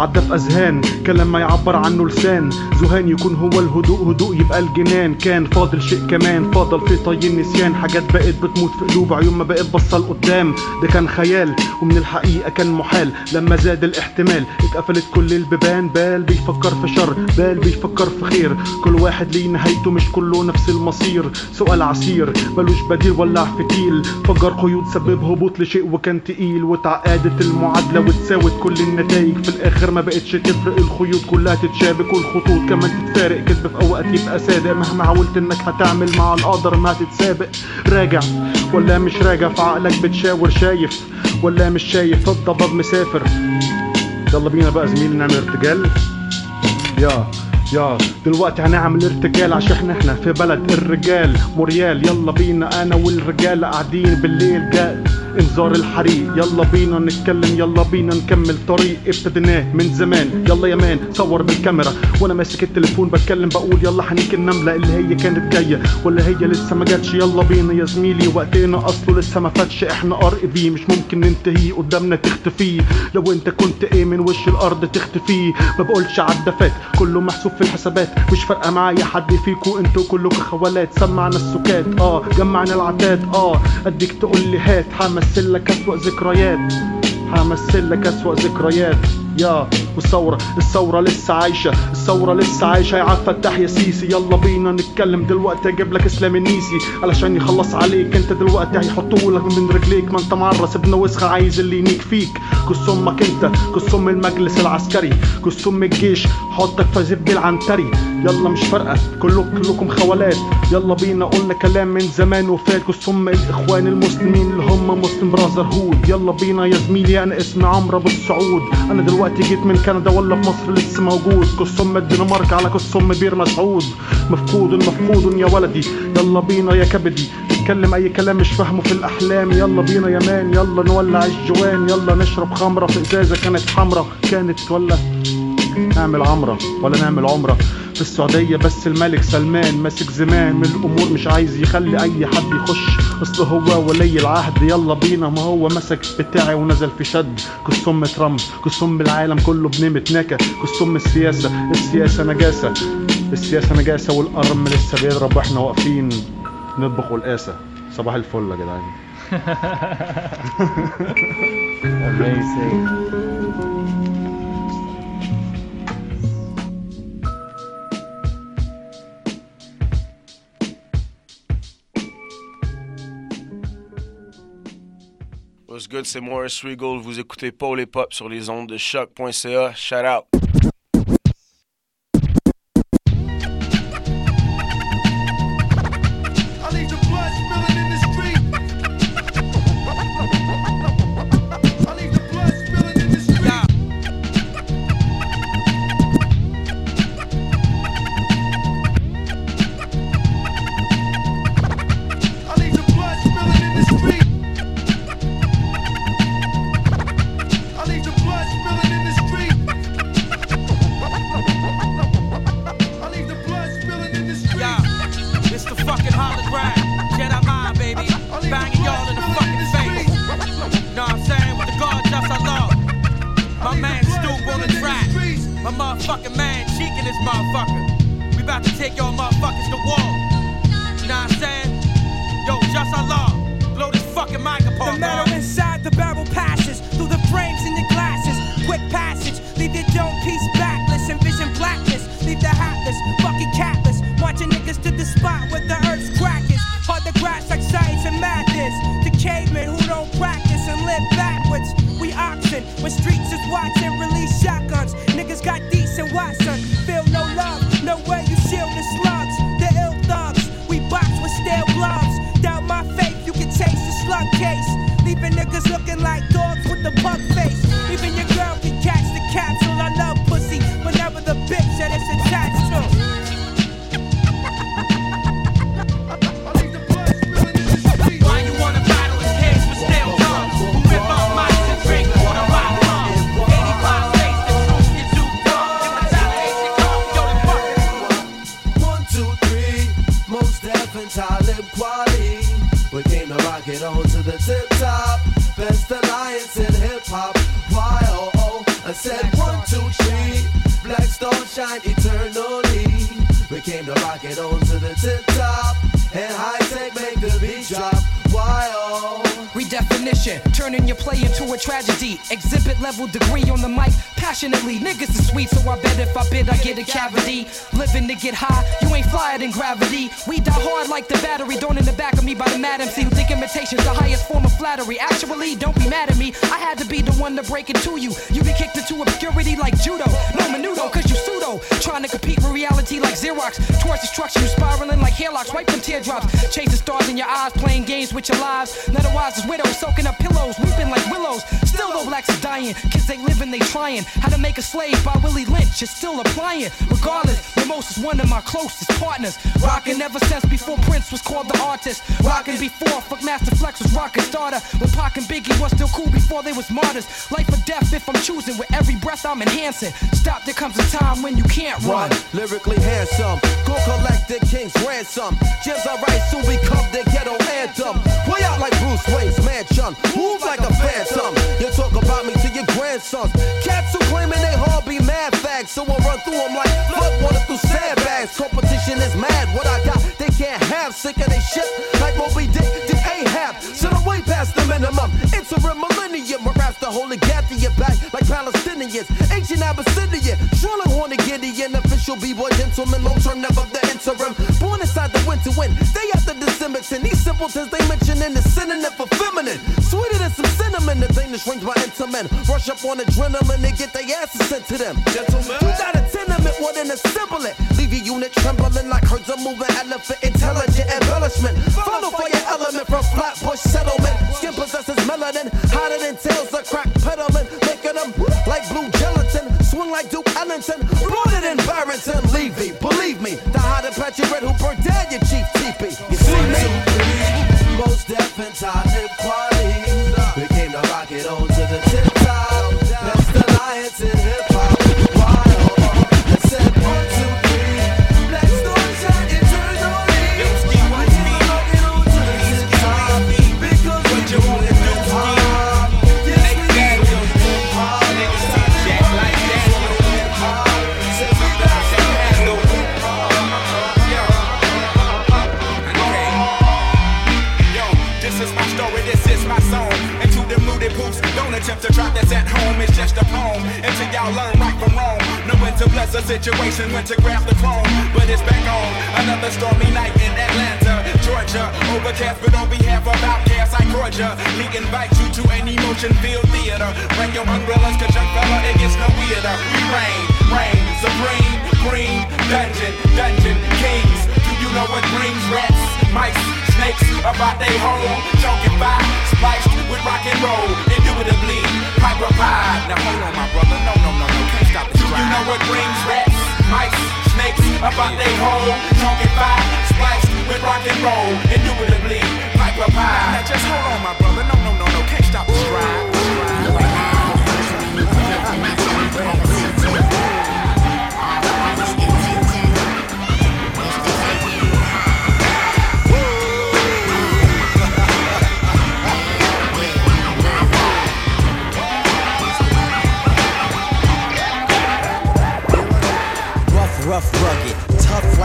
عدى في أذهان كلام ما يعبر عنه لسان ذهان يكون هو الهدوء هدوء يبقى الجنان. كان فاضل شيء كمان فاضل في طي النسيان. حاجات بقت بتموت في قلوب عيون ما بقت بصة لقدام. ده كان خيال ومن الحقيقة كان محال. لما زاد الاحتمال اتقفلت كل البيبان. بال بيفكر في شر بال بيفكر في خير. كل واحد ليه نهايته مش كله نفس المصير. سؤال عسير ملوش بديل ولع فتيل فجر قيود سبب هبوط لشيء وكان تقيل. وتعقدت المعادلة وتساوت كل النتائج في ما بقتش تفرق الخيوط كلها تتشابك والخطوط كمان تتفارق. كدب في أوقات يبقى صادق مهما حاولت إنك هتعمل مع القدر ما هتتسابق راجع ولا مش راجع في عقلك بتشاور شايف ولا مش شايف. الضباب مسافر. يلا بينا بقى زميلي نعمل ارتجال. يا يا دلوقتي هنعمل ارتجال عشان إحنا في بلد الرجال. موريال يلا بينا أنا والرجال قاعدين بالليل. جاي انذار الحريق. يلا بينا نتكلم يلا بينا نكمل. طريق ابتديناه من زمان. يلا يا مان صور بالكاميرا وأنا ماسك التليفون بتكلم بقول يلا هنيك النملة اللي هي كانت جاية. ولا هي لسه ما جاتش؟ يلا بينا يا زميلي وقتنا أصله لسه ما فاتش. إحنا ار في مش ممكن ننتهي قدامنا تختفي. لو انت كنت إيه من وش الأرض تختفي؟ ما بقولش عدفات كله محسوب في الحسابات. مش فارقة معايا حد فيكو أنتوا كلكم خوالات. سمعنا السكات آه جمعنا العتاد آه. أديك تقول لي هات همثل لك أسوأ ذكريات همثل لك أسوأ ذكريات. يا والثورة الثورة لسه عايشة الثورة لسه عايشة. يا عبد الفتاح يا سيسي يلا بينا نتكلم دلوقتي. أجيب لك إسلام النيسي علشان يخلص عليك. أنت دلوقتي هيحطوا لك من رجليك. ما أنت معرس ابن وسخة عايز اللي ينيك فيك. كس أمك أنت كس أم المجلس العسكري كس أم الجيش حطك في زبد العنتري. يلا مش فارقة. كلكم كلكم خوالات. يلا بينا قلنا كلام من زمان وفات. ام الإخوان المسلمين اللي هم مسلم براذر هود يلا بينا يا زميلي أنا اسمي عمرو أبو السعود. أنا دلوقتي جيت من كندا ولا في مصر لسه موجود. كس ام الدنمارك على كس ام بير مسعود. مفقود مفقود يا ولدي. يلا بينا يا كبدي. اتكلم أي كلام مش فاهمه في الأحلام. يلا بينا يا مان. يلا نولع الجوان. يلا نشرب خمرة في إزازة كانت حمرا كانت ولا نعمل عمرة ولا نعمل عمرة. في السعودية بس الملك سلمان ماسك زمان من الأمور مش عايز يخلي أي حد يخش. أصل هو ولي العهد يلا بينا. ما هو مسك بتاعي ونزل في شد. كسم ترامب كسم العالم كله بنمة نكا. كسم السياسة السياسة نجاسة. السياسة نجاسة والقرم لسه بيضرب وإحنا واقفين. نطبخ والقاسة. صباح الفل يا جدعان. Good, c'est Morris Regal. Vous écoutez Paul et Pop sur les ondes de choc.ca. Shout out. Applying. Regardless, Mimosa's one of my closest partners. Rockin' ever since before Prince was called the artist. Rockin' before Funkmaster Flex was rockin' starter. When Pac and Biggie was still cool before they was martyrs. Life or death if I'm choosing. With every breath I'm enhancing. Stop, there comes a time when you can't run. Run, lyrically handsome. Go collect the king's ransom. Gems Official B-boy gentleman. Long term, never the interim. Born inside the winter wind. They after the Simmons. These simpletons they mention in the synonym for feminine. Sweeter than some cinnamon. The thing that shrinks my intimate. Rush up on adrenaline and get their asses sent to them. Gentlemen. You got a tenement, what an assemble it. Leave your unit trembling like herds of moving elephant. Intelligent embellishment. Follow for your element from Flatbush settlement. Skin possesses melanin. Hotter than tails of crack peddling. Making them like blue gelatin. Swing like Duke Ellington. rooted in Barrington. Levy. Believe me. The hot Apache Red who burned down your chief teepee. You see me? Most deaf and top quality. Bless a situation, when to grab the chrome. But it's back on another stormy night in Atlanta, Georgia. Overcast, but on behalf of OutKast, I Georgia. We invite you to an emotion-filled theater. Bring your umbrellas, cause young fella, it gets no weirder. We reign, reign, supreme, green, dungeon, dungeon, kings. Do you know what brings rats, mice, snakes about they home? Choking by, spiced with rock and roll, indubitably, Piper Pie. Now hold on, my brother, no, no, no, no, can't stop this Do you know what brings rats, mice, snakes about they home? Choking by, spiced with rock and roll, indubitably, Piper Pie. Now just hold on, my brother, no, no, no, no, can't stop this ride.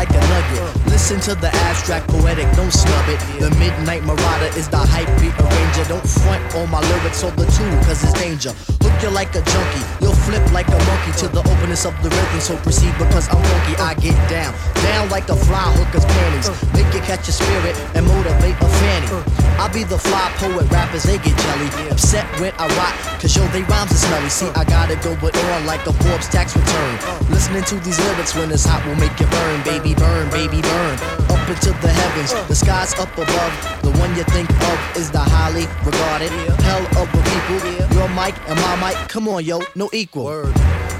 Like a nugget. Listen to the abstract poetic, don't snub it. The midnight marauder is the hype beat arranger. Don't front on my lyrics or the tool, cause it's danger. You like a junkie, you'll flip like a monkey to the openness of the rhythm. So proceed because I'm funky, I get down. Down like the fly hooker's panties. Make you catch your spirit and motivate a fanny. I be the fly poet, rappers they get jelly. Upset when I rock, cause yo, they rhymes are smelly. See, I gotta go it on like a Forbes tax return. Listening to these lyrics when it's hot will make you burn, baby, burn, baby, burn. Up into the heavens, the skies up above. The one you think of is the highly regarded hell of a people. Your mic and my mic, come on, yo, no equal.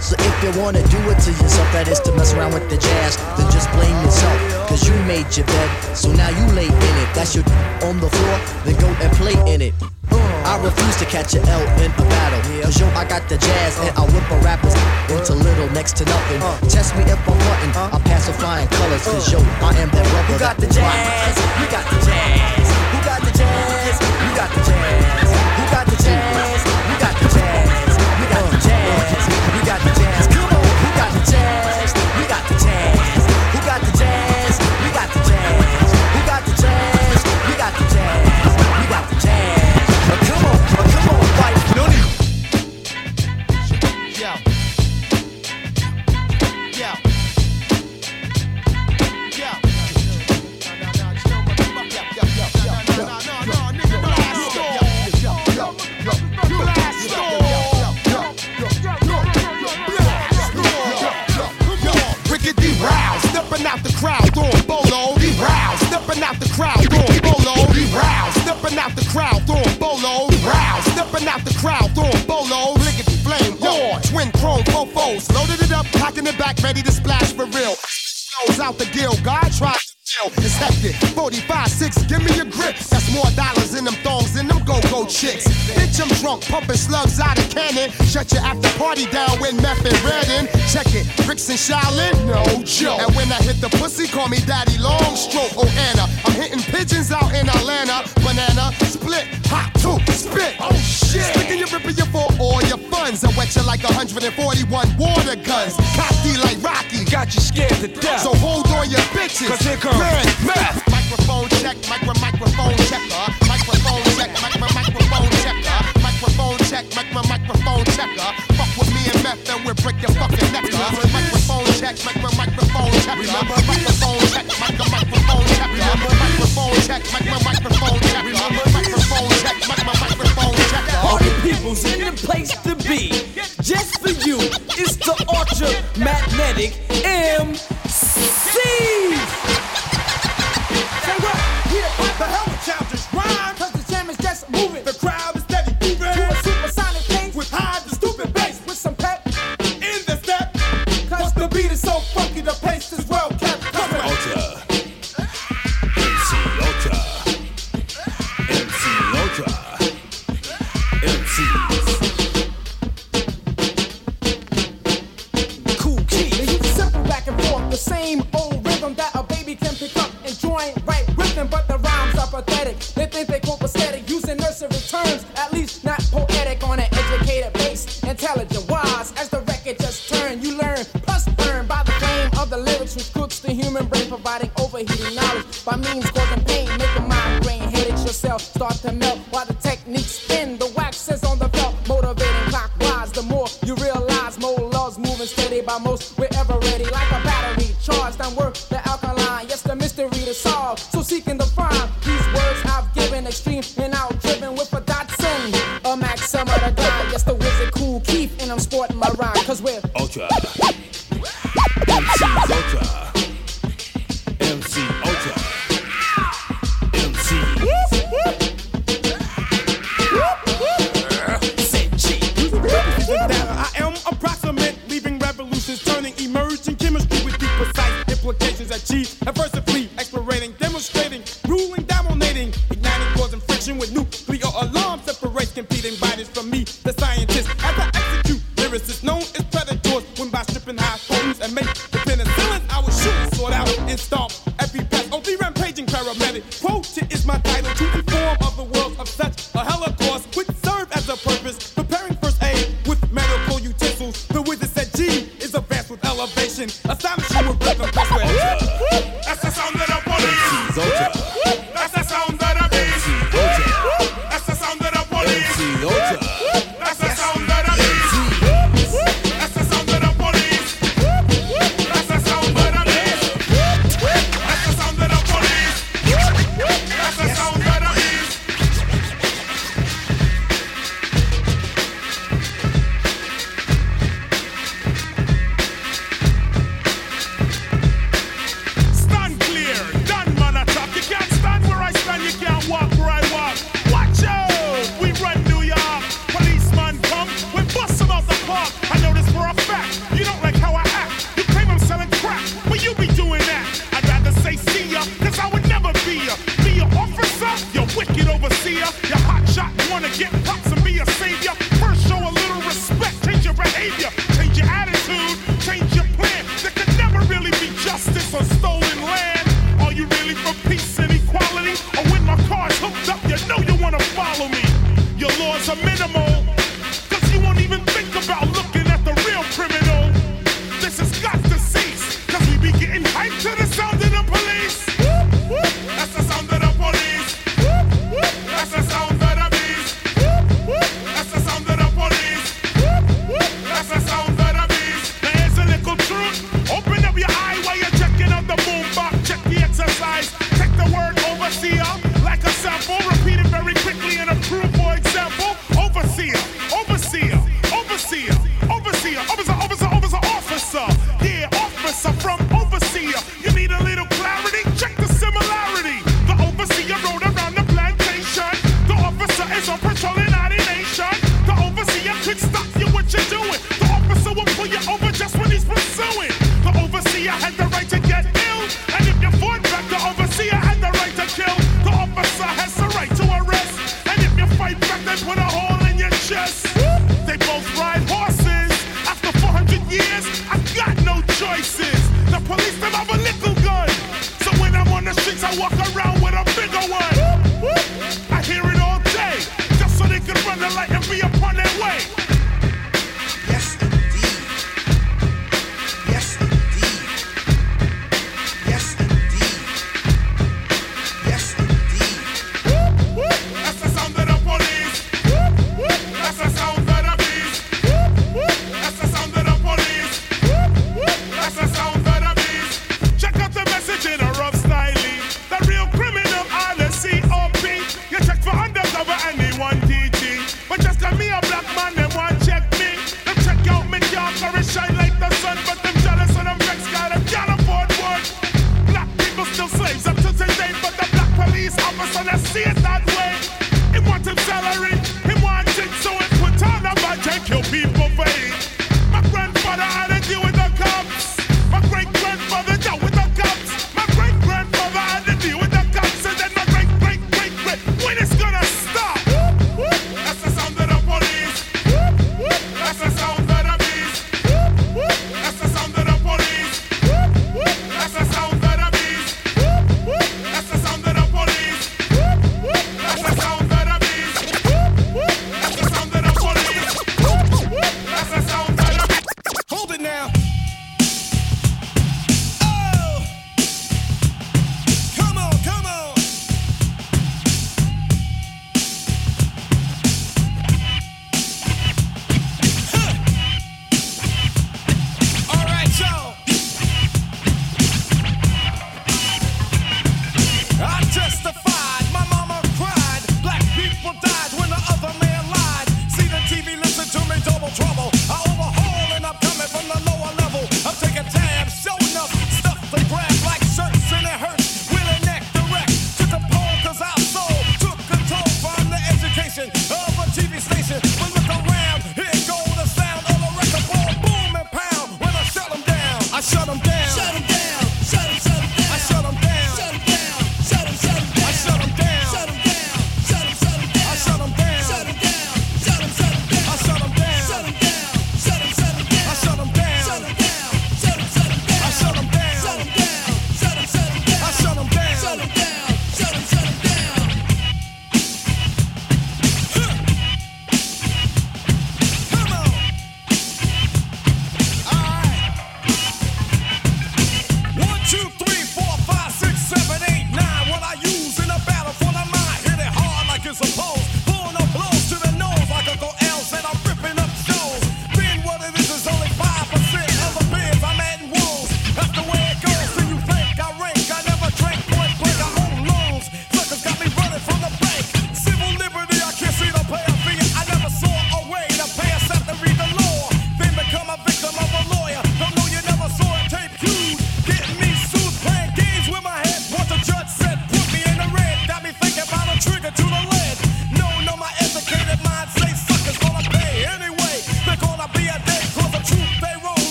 So if you wanna do it to yourself, that is to mess around with the jazz, then just blame yourself. Cause you made your bed, so now you lay in it. That's your on the floor, then go and play in it. Uh, I refuse to catch a L in a battle. Cause yo, I got the jazz and I whip a rappers into little next to nothing. Uh. Test me if I'm button, uh. I pass with flying colors. Cause yo, I am that rubber. Who got the that will rock. jazz? We got the jazz. Who got the jazz? We got the jazz. Who got the jazz? Loaded it up, packing it back, ready to splash for real. Nose out the deal, God tried to deal. It's hectic. 45, 6, give me a grip. That's more dollars in them thongs than chicks. Bitch, I'm drunk, pumping slugs out of cannon. Shut your after party down with meth and red in. Check it, bricks and Shaolin, no joke. And when I hit the pussy, call me Daddy Long Stroke. Oh, Anna, I'm hitting pigeons out in Atlanta. Banana, split, hot, two, spit. Oh, shit. Sticking your ripper you for all your funds. I wet you like 141 water guns. Cocky like Rocky. Got you scared to death. So hold on your bitches. Cause here comes meth. Microphone check, micro microphone checker. Microphone check, micro microphone checker. Microphone check, micro microphone checker. Fuck with me and meth and we'll break your fucking neck. Microphone check, micro microphone checker. Microphone check, micro microphone checker. Microphone check, micro microphone checker. Microphone check, micro microphone checker. All the people's in the place to be. Just for you, it's the Ultra Magnetic MC. By means causing pain, making migraine headaches yourself. Start to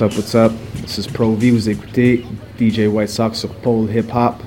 What's up, what's up? This is Pro V, vous écoutez DJ White Sox sur Pole Hip Hop.